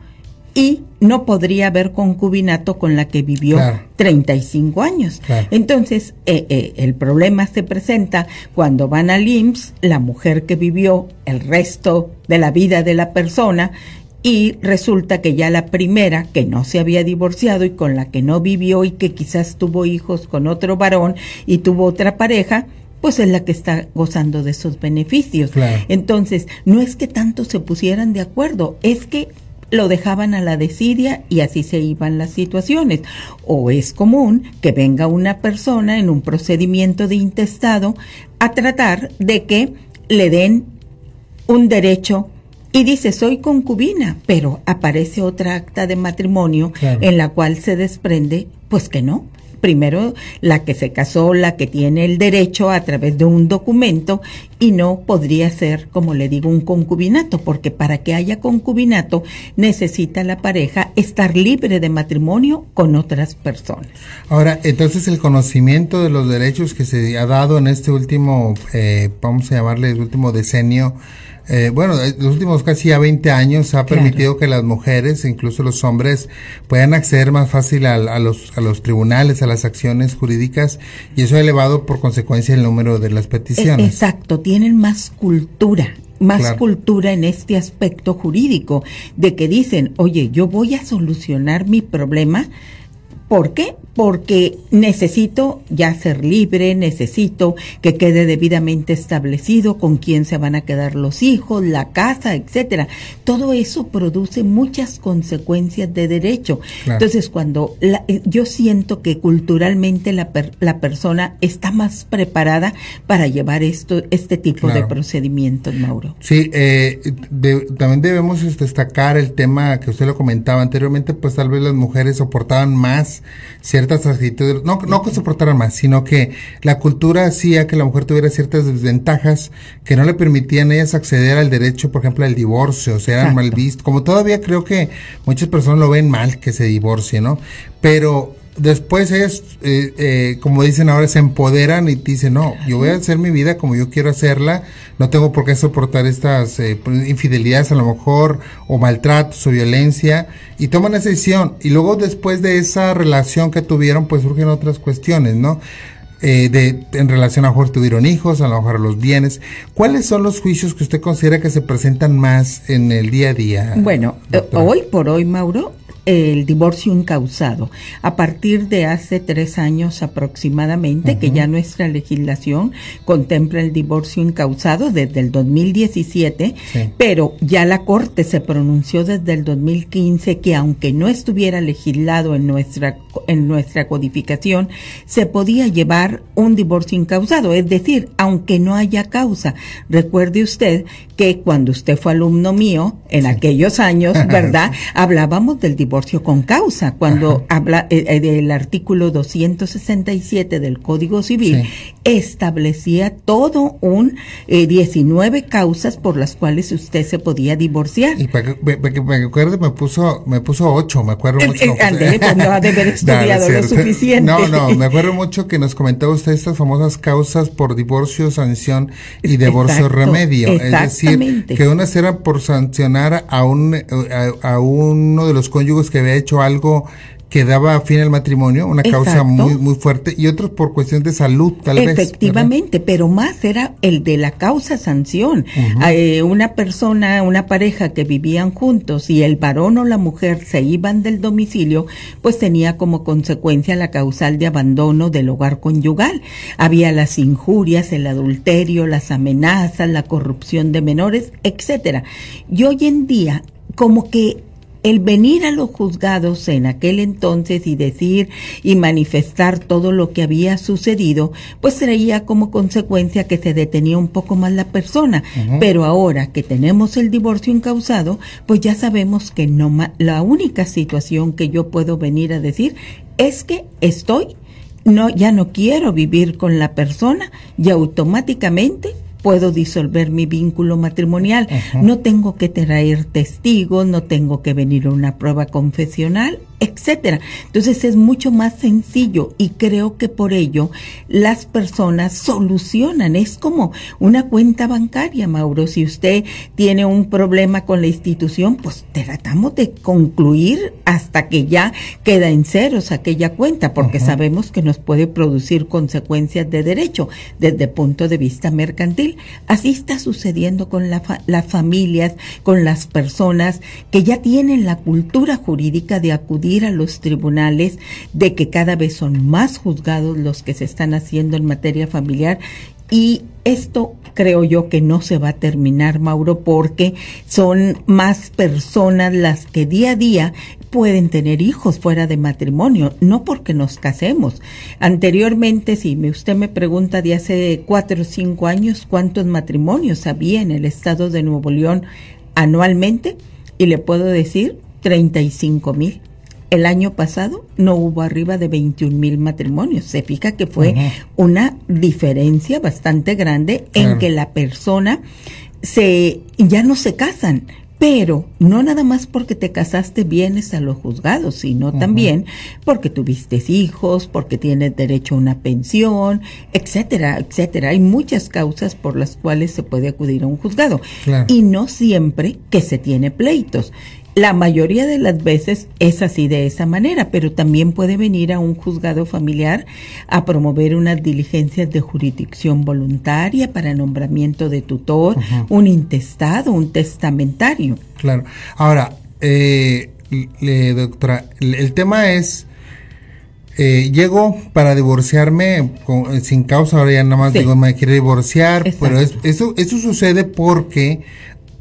y no podría haber concubinato con la que vivió 35 años. Entonces, eh, eh, el problema se presenta cuando van al IMSS, la mujer que vivió el resto de la vida de la persona, y resulta que ya la primera, que no se había divorciado y con la que no vivió y que quizás tuvo hijos con otro varón y tuvo otra pareja, pues es la que está gozando de esos beneficios. Entonces, no es que tanto se pusieran de acuerdo, es que lo dejaban a la desidia y así se iban las situaciones. O es común que venga una persona en un procedimiento de intestado a tratar de que le den un derecho y dice soy concubina, pero aparece otra acta de matrimonio en la cual se desprende pues que no, primero la que se casó, la que tiene el derecho a través de un documento y no podría ser, como le digo, un concubinato, porque para que haya concubinato necesita la pareja estar libre de matrimonio con otras personas. Ahora, entonces el conocimiento de los derechos que se ha dado en este último, eh, vamos a llamarle el último decenio, eh, bueno, eh, los últimos casi ya 20 años ha permitido que las mujeres, incluso los hombres, puedan acceder más fácil a, los, a los tribunales, a las acciones jurídicas, y eso ha elevado por consecuencia el número de las peticiones. Exacto, tienen más cultura más cultura en este aspecto jurídico, de que dicen, oye, yo voy a solucionar mi problema ¿Por qué? Porque necesito ya ser libre, necesito que quede debidamente establecido con quién se van a quedar los hijos, la casa, etcétera. Todo eso produce muchas consecuencias de derecho. Entonces, cuando eh, yo siento que culturalmente la, la persona está más preparada para llevar esto, este tipo de procedimientos, Mauro. Sí, eh, también debemos destacar el tema que usted lo comentaba anteriormente, pues tal vez las mujeres soportaban más ciertas actitudes, no, no que soportaran más, sino que la cultura hacía que la mujer tuviera ciertas desventajas que no le permitían a ellas acceder al derecho, por ejemplo, al divorcio, o sea, eran mal vistos, como todavía creo que muchas personas lo ven mal que se divorcie, ¿no? Pero después es, eh, eh, como dicen ahora, se empoderan y dicen, no, yo voy a hacer mi vida como yo quiero hacerla, no tengo por qué soportar estas eh, infidelidades a lo mejor, o maltratos o violencia, y toman esa decisión. Y luego después de esa relación que tuvieron, pues surgen otras cuestiones, ¿no? de, en relación a lo mejor tuvieron hijos, a lo mejor los bienes. ¿Cuáles son los juicios que usted considera que se presentan más en el día a día? Bueno, hoy por hoy, Mauro, el divorcio incausado. A partir de hace tres años aproximadamente, que ya nuestra legislación contempla el divorcio incausado desde el 2017, pero ya la Corte se pronunció desde el 2015 que aunque no estuviera legislado en nuestra, en nuestra codificación, se podía llevar un divorcio incausado, es decir, aunque no haya causa. Recuerde usted que cuando usted fue alumno mío, en aquellos años, ¿verdad? Hablábamos del divorcio con causa, cuando habla eh, eh, del artículo 267 del Código Civil, establecía todo un 19 eh, causas por las cuales usted se podía divorciar. Y para que, me acuerdo, me puso, me puso ocho, me acuerdo mucho. pues no lo suficiente. No, no, me acuerdo mucho que nos comentaba usted estas famosas causas por divorcio, sanción y divorcio remedio. Es decir, que unas eran por sancionar a un, a, uno de los cónyuges que había hecho algo que daba fin al matrimonio, una causa muy muy fuerte, y otros por cuestión de salud, tal vez. Efectivamente, pero más era el de la causa sanción. Eh, una persona, una pareja que vivían juntos y el varón o la mujer se iban del domicilio, pues tenía como consecuencia la causal de abandono del hogar conyugal. Había las injurias, el adulterio, las amenazas, la corrupción de menores, etcétera. Y hoy en día, como que el venir a los juzgados en aquel entonces y decir y manifestar todo lo que había sucedido, pues traía como consecuencia que se detenía un poco más la persona. Pero ahora que tenemos el divorcio incausado, pues ya sabemos que no la única situación que yo puedo venir a decir es que estoy no ya no quiero vivir con la persona y automáticamente puedo disolver mi vínculo matrimonial. No tengo que traer testigos, no tengo que venir a una prueba confesional etcétera. Entonces es mucho más sencillo y creo que por ello las personas solucionan. Es como una cuenta bancaria, Mauro. Si usted tiene un problema con la institución, pues tratamos de concluir hasta que ya queda en ceros aquella cuenta, porque sabemos que nos puede producir consecuencias de derecho desde el punto de vista mercantil. Así está sucediendo con las familias, con las personas que ya tienen la cultura jurídica de acudir a los tribunales de que cada vez son más juzgados los que se están haciendo en materia familiar y esto creo yo que no se va a terminar, Mauro, porque son más personas las que día a día pueden tener hijos fuera de matrimonio, no porque nos casemos. Anteriormente, si usted me pregunta de hace cuatro o cinco años cuántos matrimonios había en el estado de Nuevo León anualmente, y le puedo decir 35 mil. El año pasado no hubo arriba de 21 mil matrimonios. Se fija que fue una diferencia bastante grande en que la persona se ya no se casan, pero no nada más porque te casaste vienes a los juzgados, sino también porque tuviste hijos, porque tienes derecho a una pensión, etcétera, etcétera. Hay muchas causas por las cuales se puede acudir a un juzgado y no siempre que se tiene pleitos. La mayoría de las veces es así de esa manera, pero también puede venir a un juzgado familiar a promover unas diligencias de jurisdicción voluntaria para nombramiento de tutor, un intestado, un testamentario. Claro. Ahora, eh, doctora, el, tema es, eh, llego para divorciarme sin causa, ahora ya nada más digo, me quiero divorciar, pero eso, eso sucede porque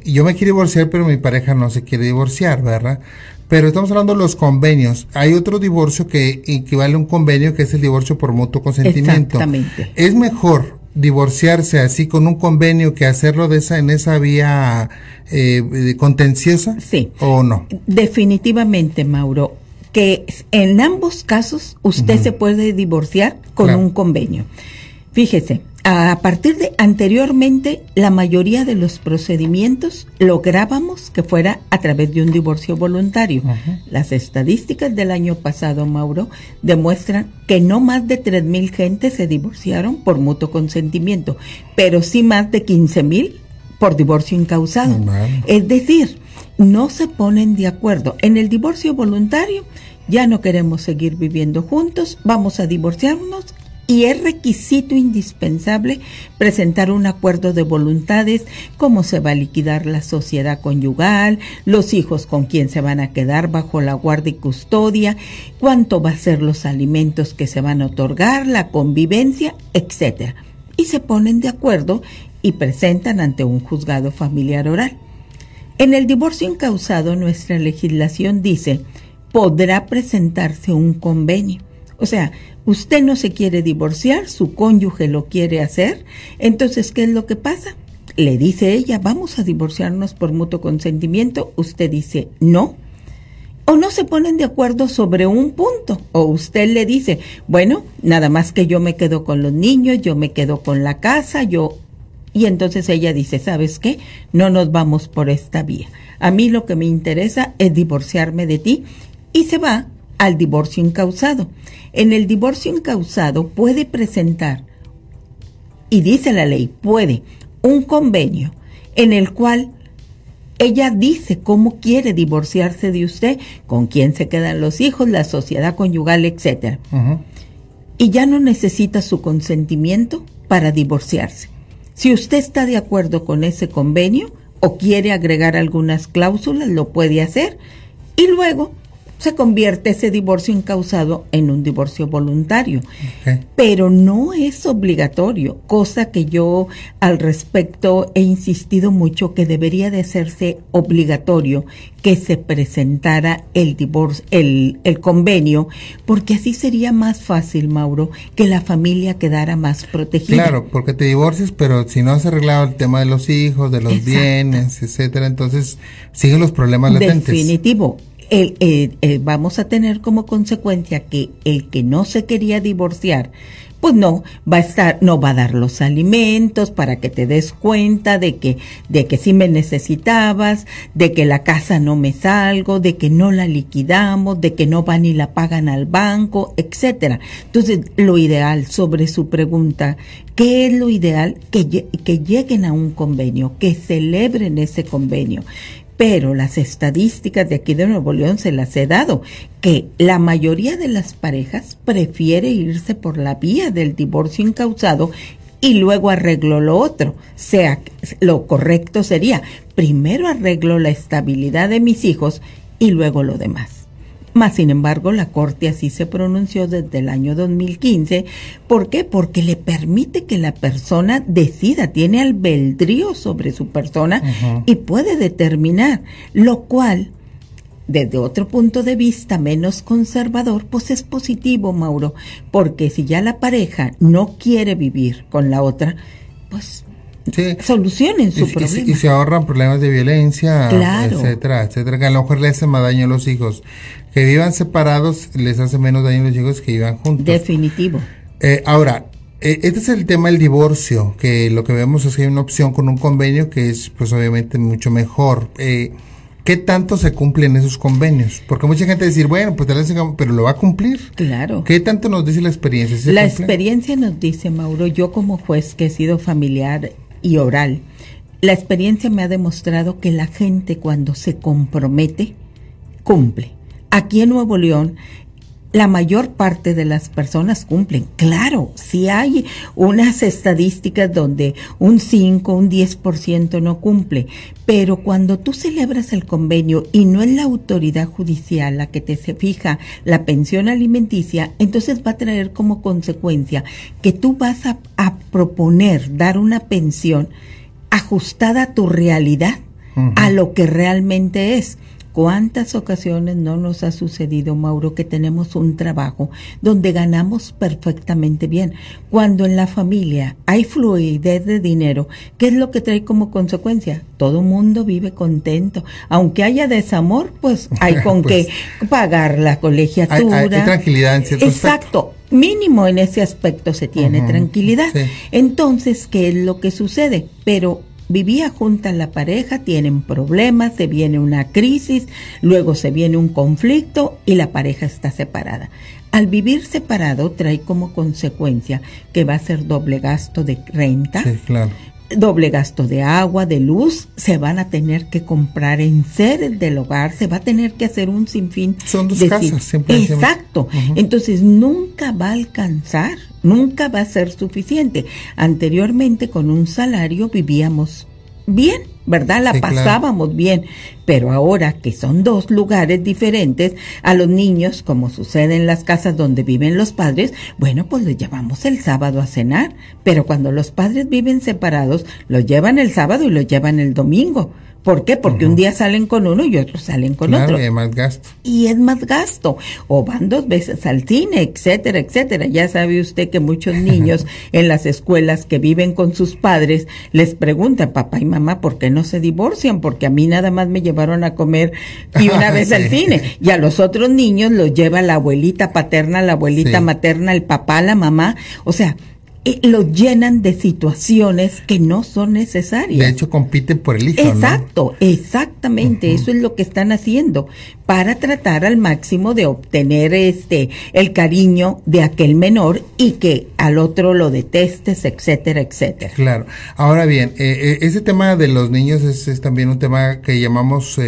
yo me quiero divorciar, pero mi pareja no se quiere divorciar, ¿verdad? Pero estamos hablando de los convenios. Hay otro divorcio que equivale a un convenio, que es el divorcio por mutuo consentimiento. Exactamente. Es mejor divorciarse así con un convenio que hacerlo de esa en esa vía eh, contenciosa sí o no definitivamente Mauro que en ambos casos usted se puede divorciar con un convenio fíjese a partir de anteriormente, la mayoría de los procedimientos lográbamos que fuera a través de un divorcio voluntario. Las estadísticas del año pasado, Mauro, demuestran que no más de tres mil gentes se divorciaron por mutuo consentimiento, pero sí más de 15 mil por divorcio incausado. Es decir, no se ponen de acuerdo. En el divorcio voluntario ya no queremos seguir viviendo juntos, vamos a divorciarnos y es requisito indispensable presentar un acuerdo de voluntades, cómo se va a liquidar la sociedad conyugal, los hijos con quién se van a quedar bajo la guardia y custodia, cuánto va a ser los alimentos que se van a otorgar, la convivencia, etcétera. Y se ponen de acuerdo y presentan ante un juzgado familiar oral. En el divorcio incausado nuestra legislación dice podrá presentarse un convenio. O sea, usted no se quiere divorciar, su cónyuge lo quiere hacer, entonces, ¿qué es lo que pasa? Le dice ella, vamos a divorciarnos por mutuo consentimiento, usted dice no, o no se ponen de acuerdo sobre un punto, o usted le dice, bueno, nada más que yo me quedo con los niños, yo me quedo con la casa, yo... Y entonces ella dice, ¿sabes qué? No nos vamos por esta vía. A mí lo que me interesa es divorciarme de ti y se va al divorcio incausado. En el divorcio incausado puede presentar, y dice la ley, puede, un convenio en el cual ella dice cómo quiere divorciarse de usted, con quién se quedan los hijos, la sociedad conyugal, etcétera. Y ya no necesita su consentimiento para divorciarse. Si usted está de acuerdo con ese convenio o quiere agregar algunas cláusulas, lo puede hacer. Y luego se convierte ese divorcio incausado en un divorcio voluntario. Pero no es obligatorio, cosa que yo al respecto he insistido mucho que debería de hacerse obligatorio que se presentara el divorcio, el, el convenio, porque así sería más fácil, Mauro, que la familia quedara más protegida. Claro, porque te divorcias, pero si no has arreglado el tema de los hijos, de los bienes, etcétera, entonces siguen los problemas latentes. Definitivo vamos a tener como consecuencia que el que no se quería divorciar, pues no va a estar, no va a dar los alimentos para que te des cuenta de que, de que sí me necesitabas, de que la casa no me salgo, de que no la liquidamos, de que no van y la pagan al banco, etcétera. Entonces, lo ideal sobre su pregunta, ¿qué es lo ideal? Que, que lleguen a un convenio, que celebren ese convenio pero las estadísticas de aquí de Nuevo León se las he dado, que la mayoría de las parejas prefiere irse por la vía del divorcio incausado y luego arreglo lo otro. Sea, lo correcto sería, primero arreglo la estabilidad de mis hijos y luego lo demás. Más sin embargo, la Corte así se pronunció desde el año 2015. ¿Por qué? Porque le permite que la persona decida, tiene albedrío sobre su persona y puede determinar, lo cual, desde otro punto de vista menos conservador, pues es positivo, Mauro, porque si ya la pareja no quiere vivir con la otra, pues solucionen su problema. Y, se ahorran problemas de violencia, etcétera, etcétera, que a lo mejor le hace más daño a los hijos. Que vivan separados les hace menos daño a los hijos que vivan juntos. Definitivo. Eh, ahora, eh, este es el tema del divorcio, que lo que vemos es que hay una opción con un convenio que es, pues obviamente, mucho mejor. Eh, ¿Qué tanto se cumplen esos convenios? Porque mucha gente dice, bueno, pues pero lo va a cumplir. Claro. ¿Qué tanto nos dice la experiencia? la experiencia nos dice, Mauro, yo como juez que he sido familiar y oral. La experiencia me ha demostrado que la gente cuando se compromete, cumple. Aquí en Nuevo León, la mayor parte de las personas cumplen. Claro, si hay unas estadísticas donde un 5, un 10% no cumple, pero cuando tú celebras el convenio y no es la autoridad judicial la que te se fija la pensión alimenticia, entonces va a traer como consecuencia que tú vas a, a proponer dar una pensión ajustada a tu realidad, a lo que realmente es. ¿Cuántas ocasiones no nos ha sucedido, Mauro, que tenemos un trabajo donde ganamos perfectamente bien? Cuando en la familia hay fluidez de dinero, ¿qué es lo que trae como consecuencia? Todo mundo vive contento. Aunque haya desamor, pues hay con qué pagar la colegiatura. Hay, tranquilidad en cierto Exacto. Mínimo en ese aspecto se tiene tranquilidad. Entonces, ¿qué es lo que sucede? Pero vivía junta la pareja, tienen problemas, se viene una crisis, luego se viene un conflicto y la pareja está separada. Al vivir separado trae como consecuencia que va a ser doble gasto de renta, doble gasto de agua, de luz, se van a tener que comprar en seres del hogar, se va a tener que hacer un sinfín. Son dos casas, siempre. Exacto. Entonces nunca va a alcanzar, nunca va a ser suficiente. Anteriormente con un salario vivíamos bien, ¿verdad? La pasábamos bien, pero ahora que son dos lugares diferentes, a los niños, como sucede en las casas donde viven los padres, bueno, pues los llevamos el sábado a cenar, pero cuando los padres viven separados, los llevan el sábado y los llevan el domingo. ¿Por qué? Porque un día salen con uno y otros salen con otro. Y es más gasto. Y es más gasto. O van dos veces al cine, etcétera, etcétera. Ya sabe usted que muchos niños en las escuelas que viven con sus padres les preguntan, papá y mamá, ¿por qué no se divorcian? Porque a mí nada más me llevaron a comer y una vez al cine. Y a los otros niños los lleva la abuelita paterna, la abuelita materna, el papá, la mamá. O sea, lo llenan de situaciones que no son necesarias. De hecho, compiten por el hijo. Exacto, exactamente, eso es lo que están haciendo para tratar al máximo de obtener este el cariño de aquel menor y que al otro lo detestes, etcétera, etcétera. Claro. Ahora bien, eh, eh, ese tema de los niños es, también un tema que llamamos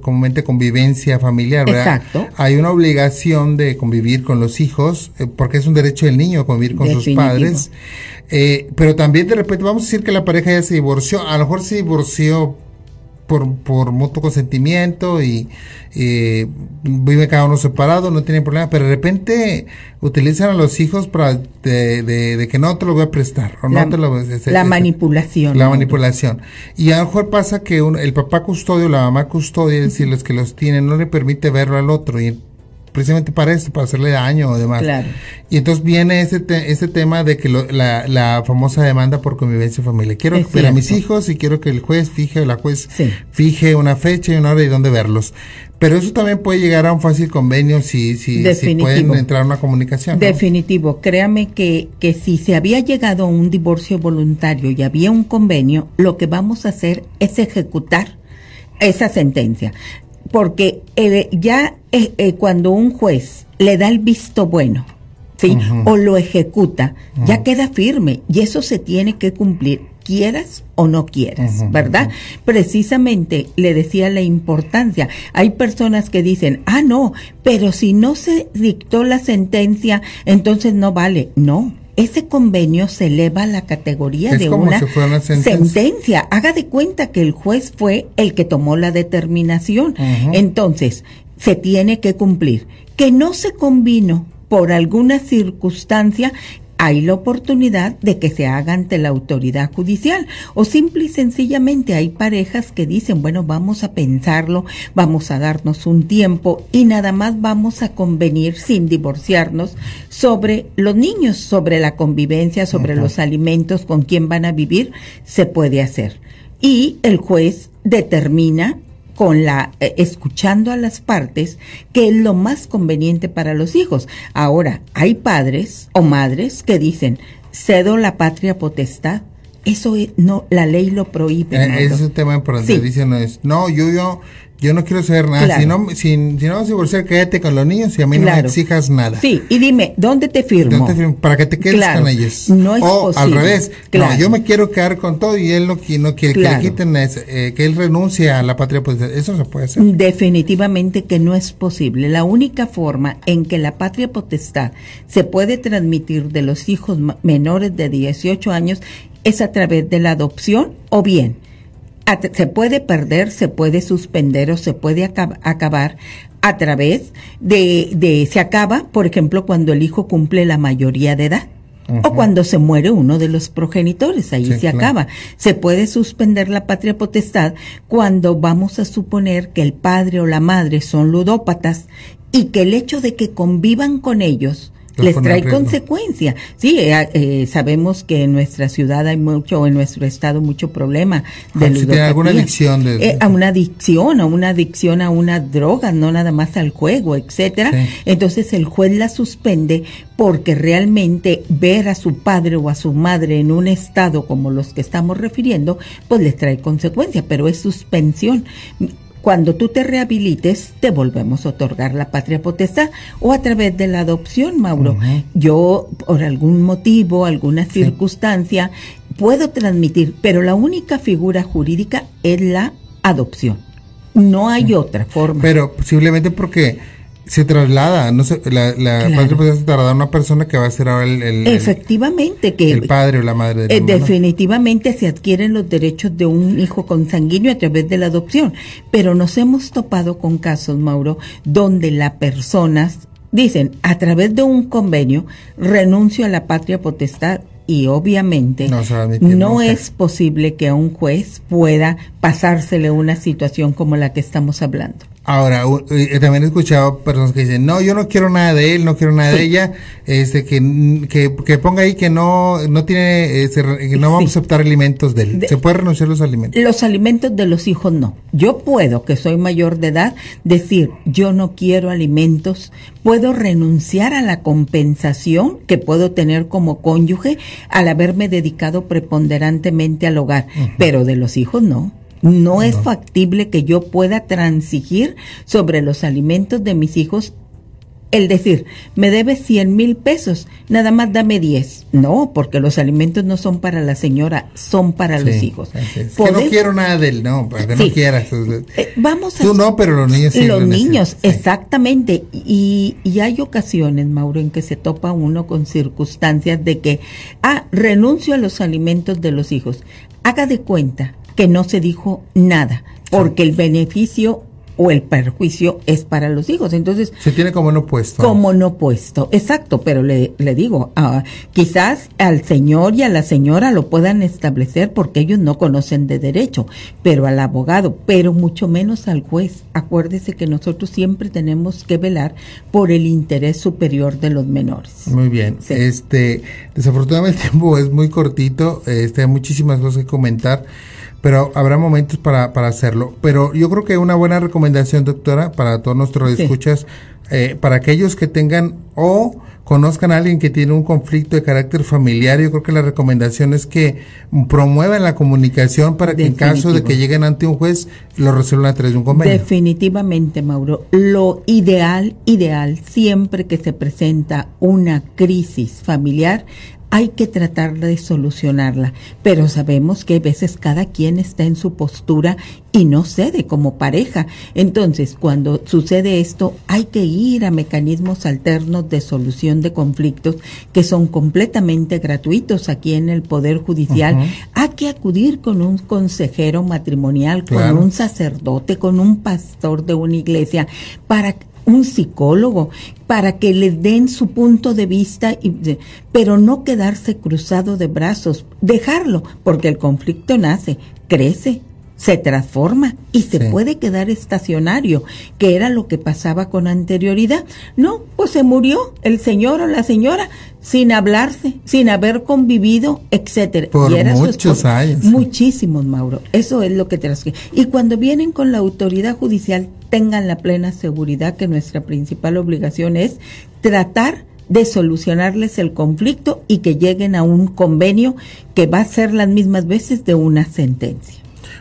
comúnmente convivencia familiar, ¿verdad? Exacto. Hay una obligación de convivir con los hijos porque es un derecho del niño convivir con sus padres eh, pero también de repente vamos a decir que la pareja ya se divorció, a lo mejor se divorció por, por mutuo consentimiento y eh, vive cada uno separado, no tiene problema, pero de repente utilizan a los hijos para de, de, que no te lo voy a prestar. O la, no te lo, la manipulación. La manipulación. Y a lo mejor pasa que el papá custodio, la mamá custodia, es decir, los que los tienen, no le permite verlo al otro y precisamente para eso, para hacerle daño o demás. Claro. Y entonces viene ese, ese tema de que la, la, famosa demanda por convivencia familiar. Quiero ver a mis hijos y quiero que el juez fije o la juez fije una fecha y una hora y dónde verlos. Pero eso también puede llegar a un fácil convenio si, si, si pueden entrar a una comunicación. Definitivo. Créame que, que si se había llegado a un divorcio voluntario y había un convenio, lo que vamos a hacer es ejecutar esa sentencia porque eh, ya eh, eh, cuando un juez le da el visto bueno, ¿sí? O lo ejecuta, ya queda firme y eso se tiene que cumplir, quieras o no quieras, ¿verdad? Precisamente le decía la importancia. Hay personas que dicen, ah, no, pero si no se dictó la sentencia, entonces no vale. No, ese convenio se eleva a la categoría de una, sentencia. Haga de cuenta que el juez fue el que tomó la determinación. Entonces, se tiene que cumplir. Que no se combinó por alguna circunstancia hay la oportunidad de que se haga ante la autoridad judicial o simple y sencillamente hay parejas que dicen, bueno, vamos a pensarlo, vamos a darnos un tiempo y nada más vamos a convenir sin divorciarnos sobre los niños, sobre la convivencia, sobre los alimentos, con quién van a vivir, se puede hacer. Y el juez determina con la eh, escuchando a las partes que es lo más conveniente para los hijos. Ahora, hay padres o madres que dicen, cedo la patria potestad. Eso no, la ley lo prohíbe. Eh, ese es un tema importante. Dicen, no, es, no, yo, yo, yo no quiero saber nada. Si no, si, si no vas a divorciar, quédate con los niños y a mí no me exijas nada. Sí, y dime, ¿dónde te firmo? ¿Dónde te firmo? Para que te quedes con ellos. No es o al revés. No, yo me quiero quedar con todo y él no, no quiere que le quiten, eh, que él renuncie a la patria potestad. Eso se puede hacer. Definitivamente que no es posible. La única forma en que la patria potestad se puede transmitir de los hijos menores de 18 años es a través de la adopción o bien se puede perder, se puede suspender o se puede acabar a través de, de, se acaba, por ejemplo, cuando el hijo cumple la mayoría de edad. O cuando se muere uno de los progenitores, ahí se acaba. Se puede suspender la patria potestad cuando vamos a suponer que el padre o la madre son ludópatas y que el hecho de que convivan con ellos les trae consecuencia. Sí, eh, eh, sabemos que en nuestra ciudad hay mucho, en nuestro estado, mucho problema de ah, si alguna adicción. Eh, a una adicción, a una adicción a una droga, no nada más al juego, etcétera. Entonces el juez la suspende porque realmente ver a su padre o a su madre en un estado como los que estamos refiriendo, pues les trae consecuencia, pero es suspensión cuando tú te rehabilites, te volvemos a otorgar la patria potestad o a través de la adopción, Mauro. Yo, por algún motivo, alguna circunstancia, puedo transmitir, pero la única figura jurídica es la adopción. No hay otra forma. Pero posiblemente porque se traslada, no sé, la, la claro. padre se traslada a una persona que va a ser ahora el, efectivamente que el padre o la madre de eh, definitivamente se adquieren los derechos de un hijo consanguíneo a través de la adopción, pero nos hemos topado con casos, Mauro, donde las personas dicen a través de un convenio renuncio a la patria potestad y obviamente no, es posible que un juez pueda pasársele una situación como la que estamos hablando. Ahora, eh, también he escuchado personas que dicen, no, yo no quiero nada de él, no quiero nada de ella, este, que, que, ponga ahí que no, no tiene, eh, que no vamos a aceptar alimentos de él. ¿Se puede renunciar a los alimentos? Los alimentos de los hijos no. Yo puedo, que soy mayor de edad, decir, yo no quiero alimentos, puedo renunciar a la compensación que puedo tener como cónyuge al haberme dedicado preponderantemente al hogar, pero de los hijos no. No, es factible que yo pueda transigir sobre los alimentos de mis hijos el decir, me debes 100 mil pesos, nada más dame 10. No, porque los alimentos no son para la señora, son para los hijos. que no quiero nada de él, no, para que no quieras. Eh, vamos a Tú no, pero los niños sí. Los niños, exactamente. Y, y hay ocasiones, Mauro, en que se topa uno con circunstancias de que, ah, renuncio a los alimentos de los hijos. Haga de cuenta que no se dijo nada, porque el beneficio o el perjuicio es para los hijos. Entonces. Se tiene como no puesto. Como no puesto, exacto, pero le, le digo, uh, quizás al señor y a la señora lo puedan establecer porque ellos no conocen de derecho, pero al abogado, pero mucho menos al juez. Acuérdese que nosotros siempre tenemos que velar por el interés superior de los menores. Muy bien. Este, desafortunadamente el tiempo es muy cortito, este, hay muchísimas cosas que comentar pero habrá momentos para, para hacerlo. Pero yo creo que una buena recomendación, doctora, para todos nuestros escuchas, eh, para aquellos que tengan o conozcan a alguien que tiene un conflicto de carácter familiar, yo creo que la recomendación es que promuevan la comunicación para que en caso de que lleguen ante un juez lo resuelvan a través de un convenio. Definitivamente, Mauro. Lo ideal, ideal, siempre que se presenta una crisis familiar, hay que tratar de solucionarla, pero sabemos que a veces cada quien está en su postura y no cede como pareja. Entonces, cuando sucede esto, hay que ir a mecanismos alternos de solución de conflictos que son completamente gratuitos aquí en el Poder Judicial. Hay que acudir con un consejero matrimonial, con un sacerdote, con un pastor de una iglesia, para un psicólogo para que les den su punto de vista, y, pero no quedarse cruzado de brazos, dejarlo, porque el conflicto nace, crece, se transforma y se puede quedar estacionario, que era lo que pasaba con anterioridad. No, pues se murió el señor o la señora sin hablarse, sin haber convivido, etcétera. Por muchos años. Muchísimos, Mauro. Eso es lo que te Y cuando vienen con la autoridad judicial, tengan la plena seguridad que nuestra principal obligación es tratar de solucionarles el conflicto y que lleguen a un convenio que va a ser las mismas veces de una sentencia.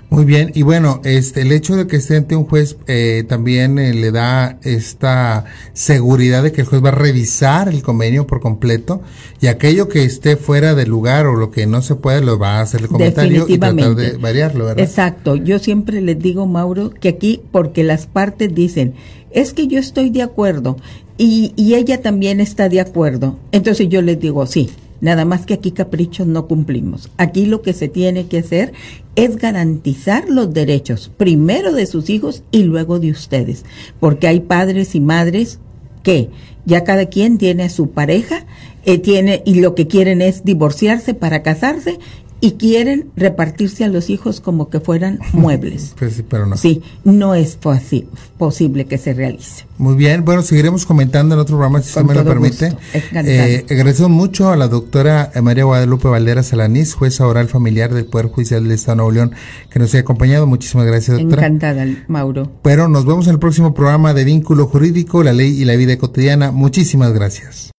Muy bien, y bueno, este, el hecho de que esté ante un juez eh, también eh, le da esta seguridad de que el juez va a revisar el convenio por completo y aquello que esté fuera del lugar o lo que no se puede lo va a hacer el comentario y tratar de variarlo, ¿verdad? Exacto, yo siempre les digo, Mauro, que aquí, porque las partes dicen, es que yo estoy de acuerdo y, y ella también está de acuerdo, entonces yo les digo, sí, Nada más que aquí caprichos no cumplimos. Aquí lo que se tiene que hacer es garantizar los derechos, primero de sus hijos y luego de ustedes, porque hay padres y madres que ya cada quien tiene a su pareja, eh, tiene y lo que quieren es divorciarse para casarse y quieren repartirse a los hijos como que fueran muebles. Pues sí, pero no. Sí, no es así, posible que se realice. Muy bien, bueno, seguiremos comentando en otro programa si usted me lo permite. Eh, agradecemos mucho a la doctora María Guadalupe Valdera Salanís, jueza oral familiar del Poder Judicial del Estado de Nuevo León, que nos haya acompañado. Muchísimas gracias, doctora. Encantada, Mauro. Pero nos vemos en el próximo programa de Vínculo Jurídico, la Ley y la Vida Cotidiana. Muchísimas gracias.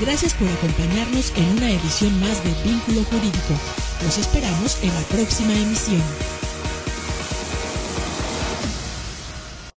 Gracias por acompañarnos en una edición más de Vínculo Jurídico. Los esperamos en la próxima emisión.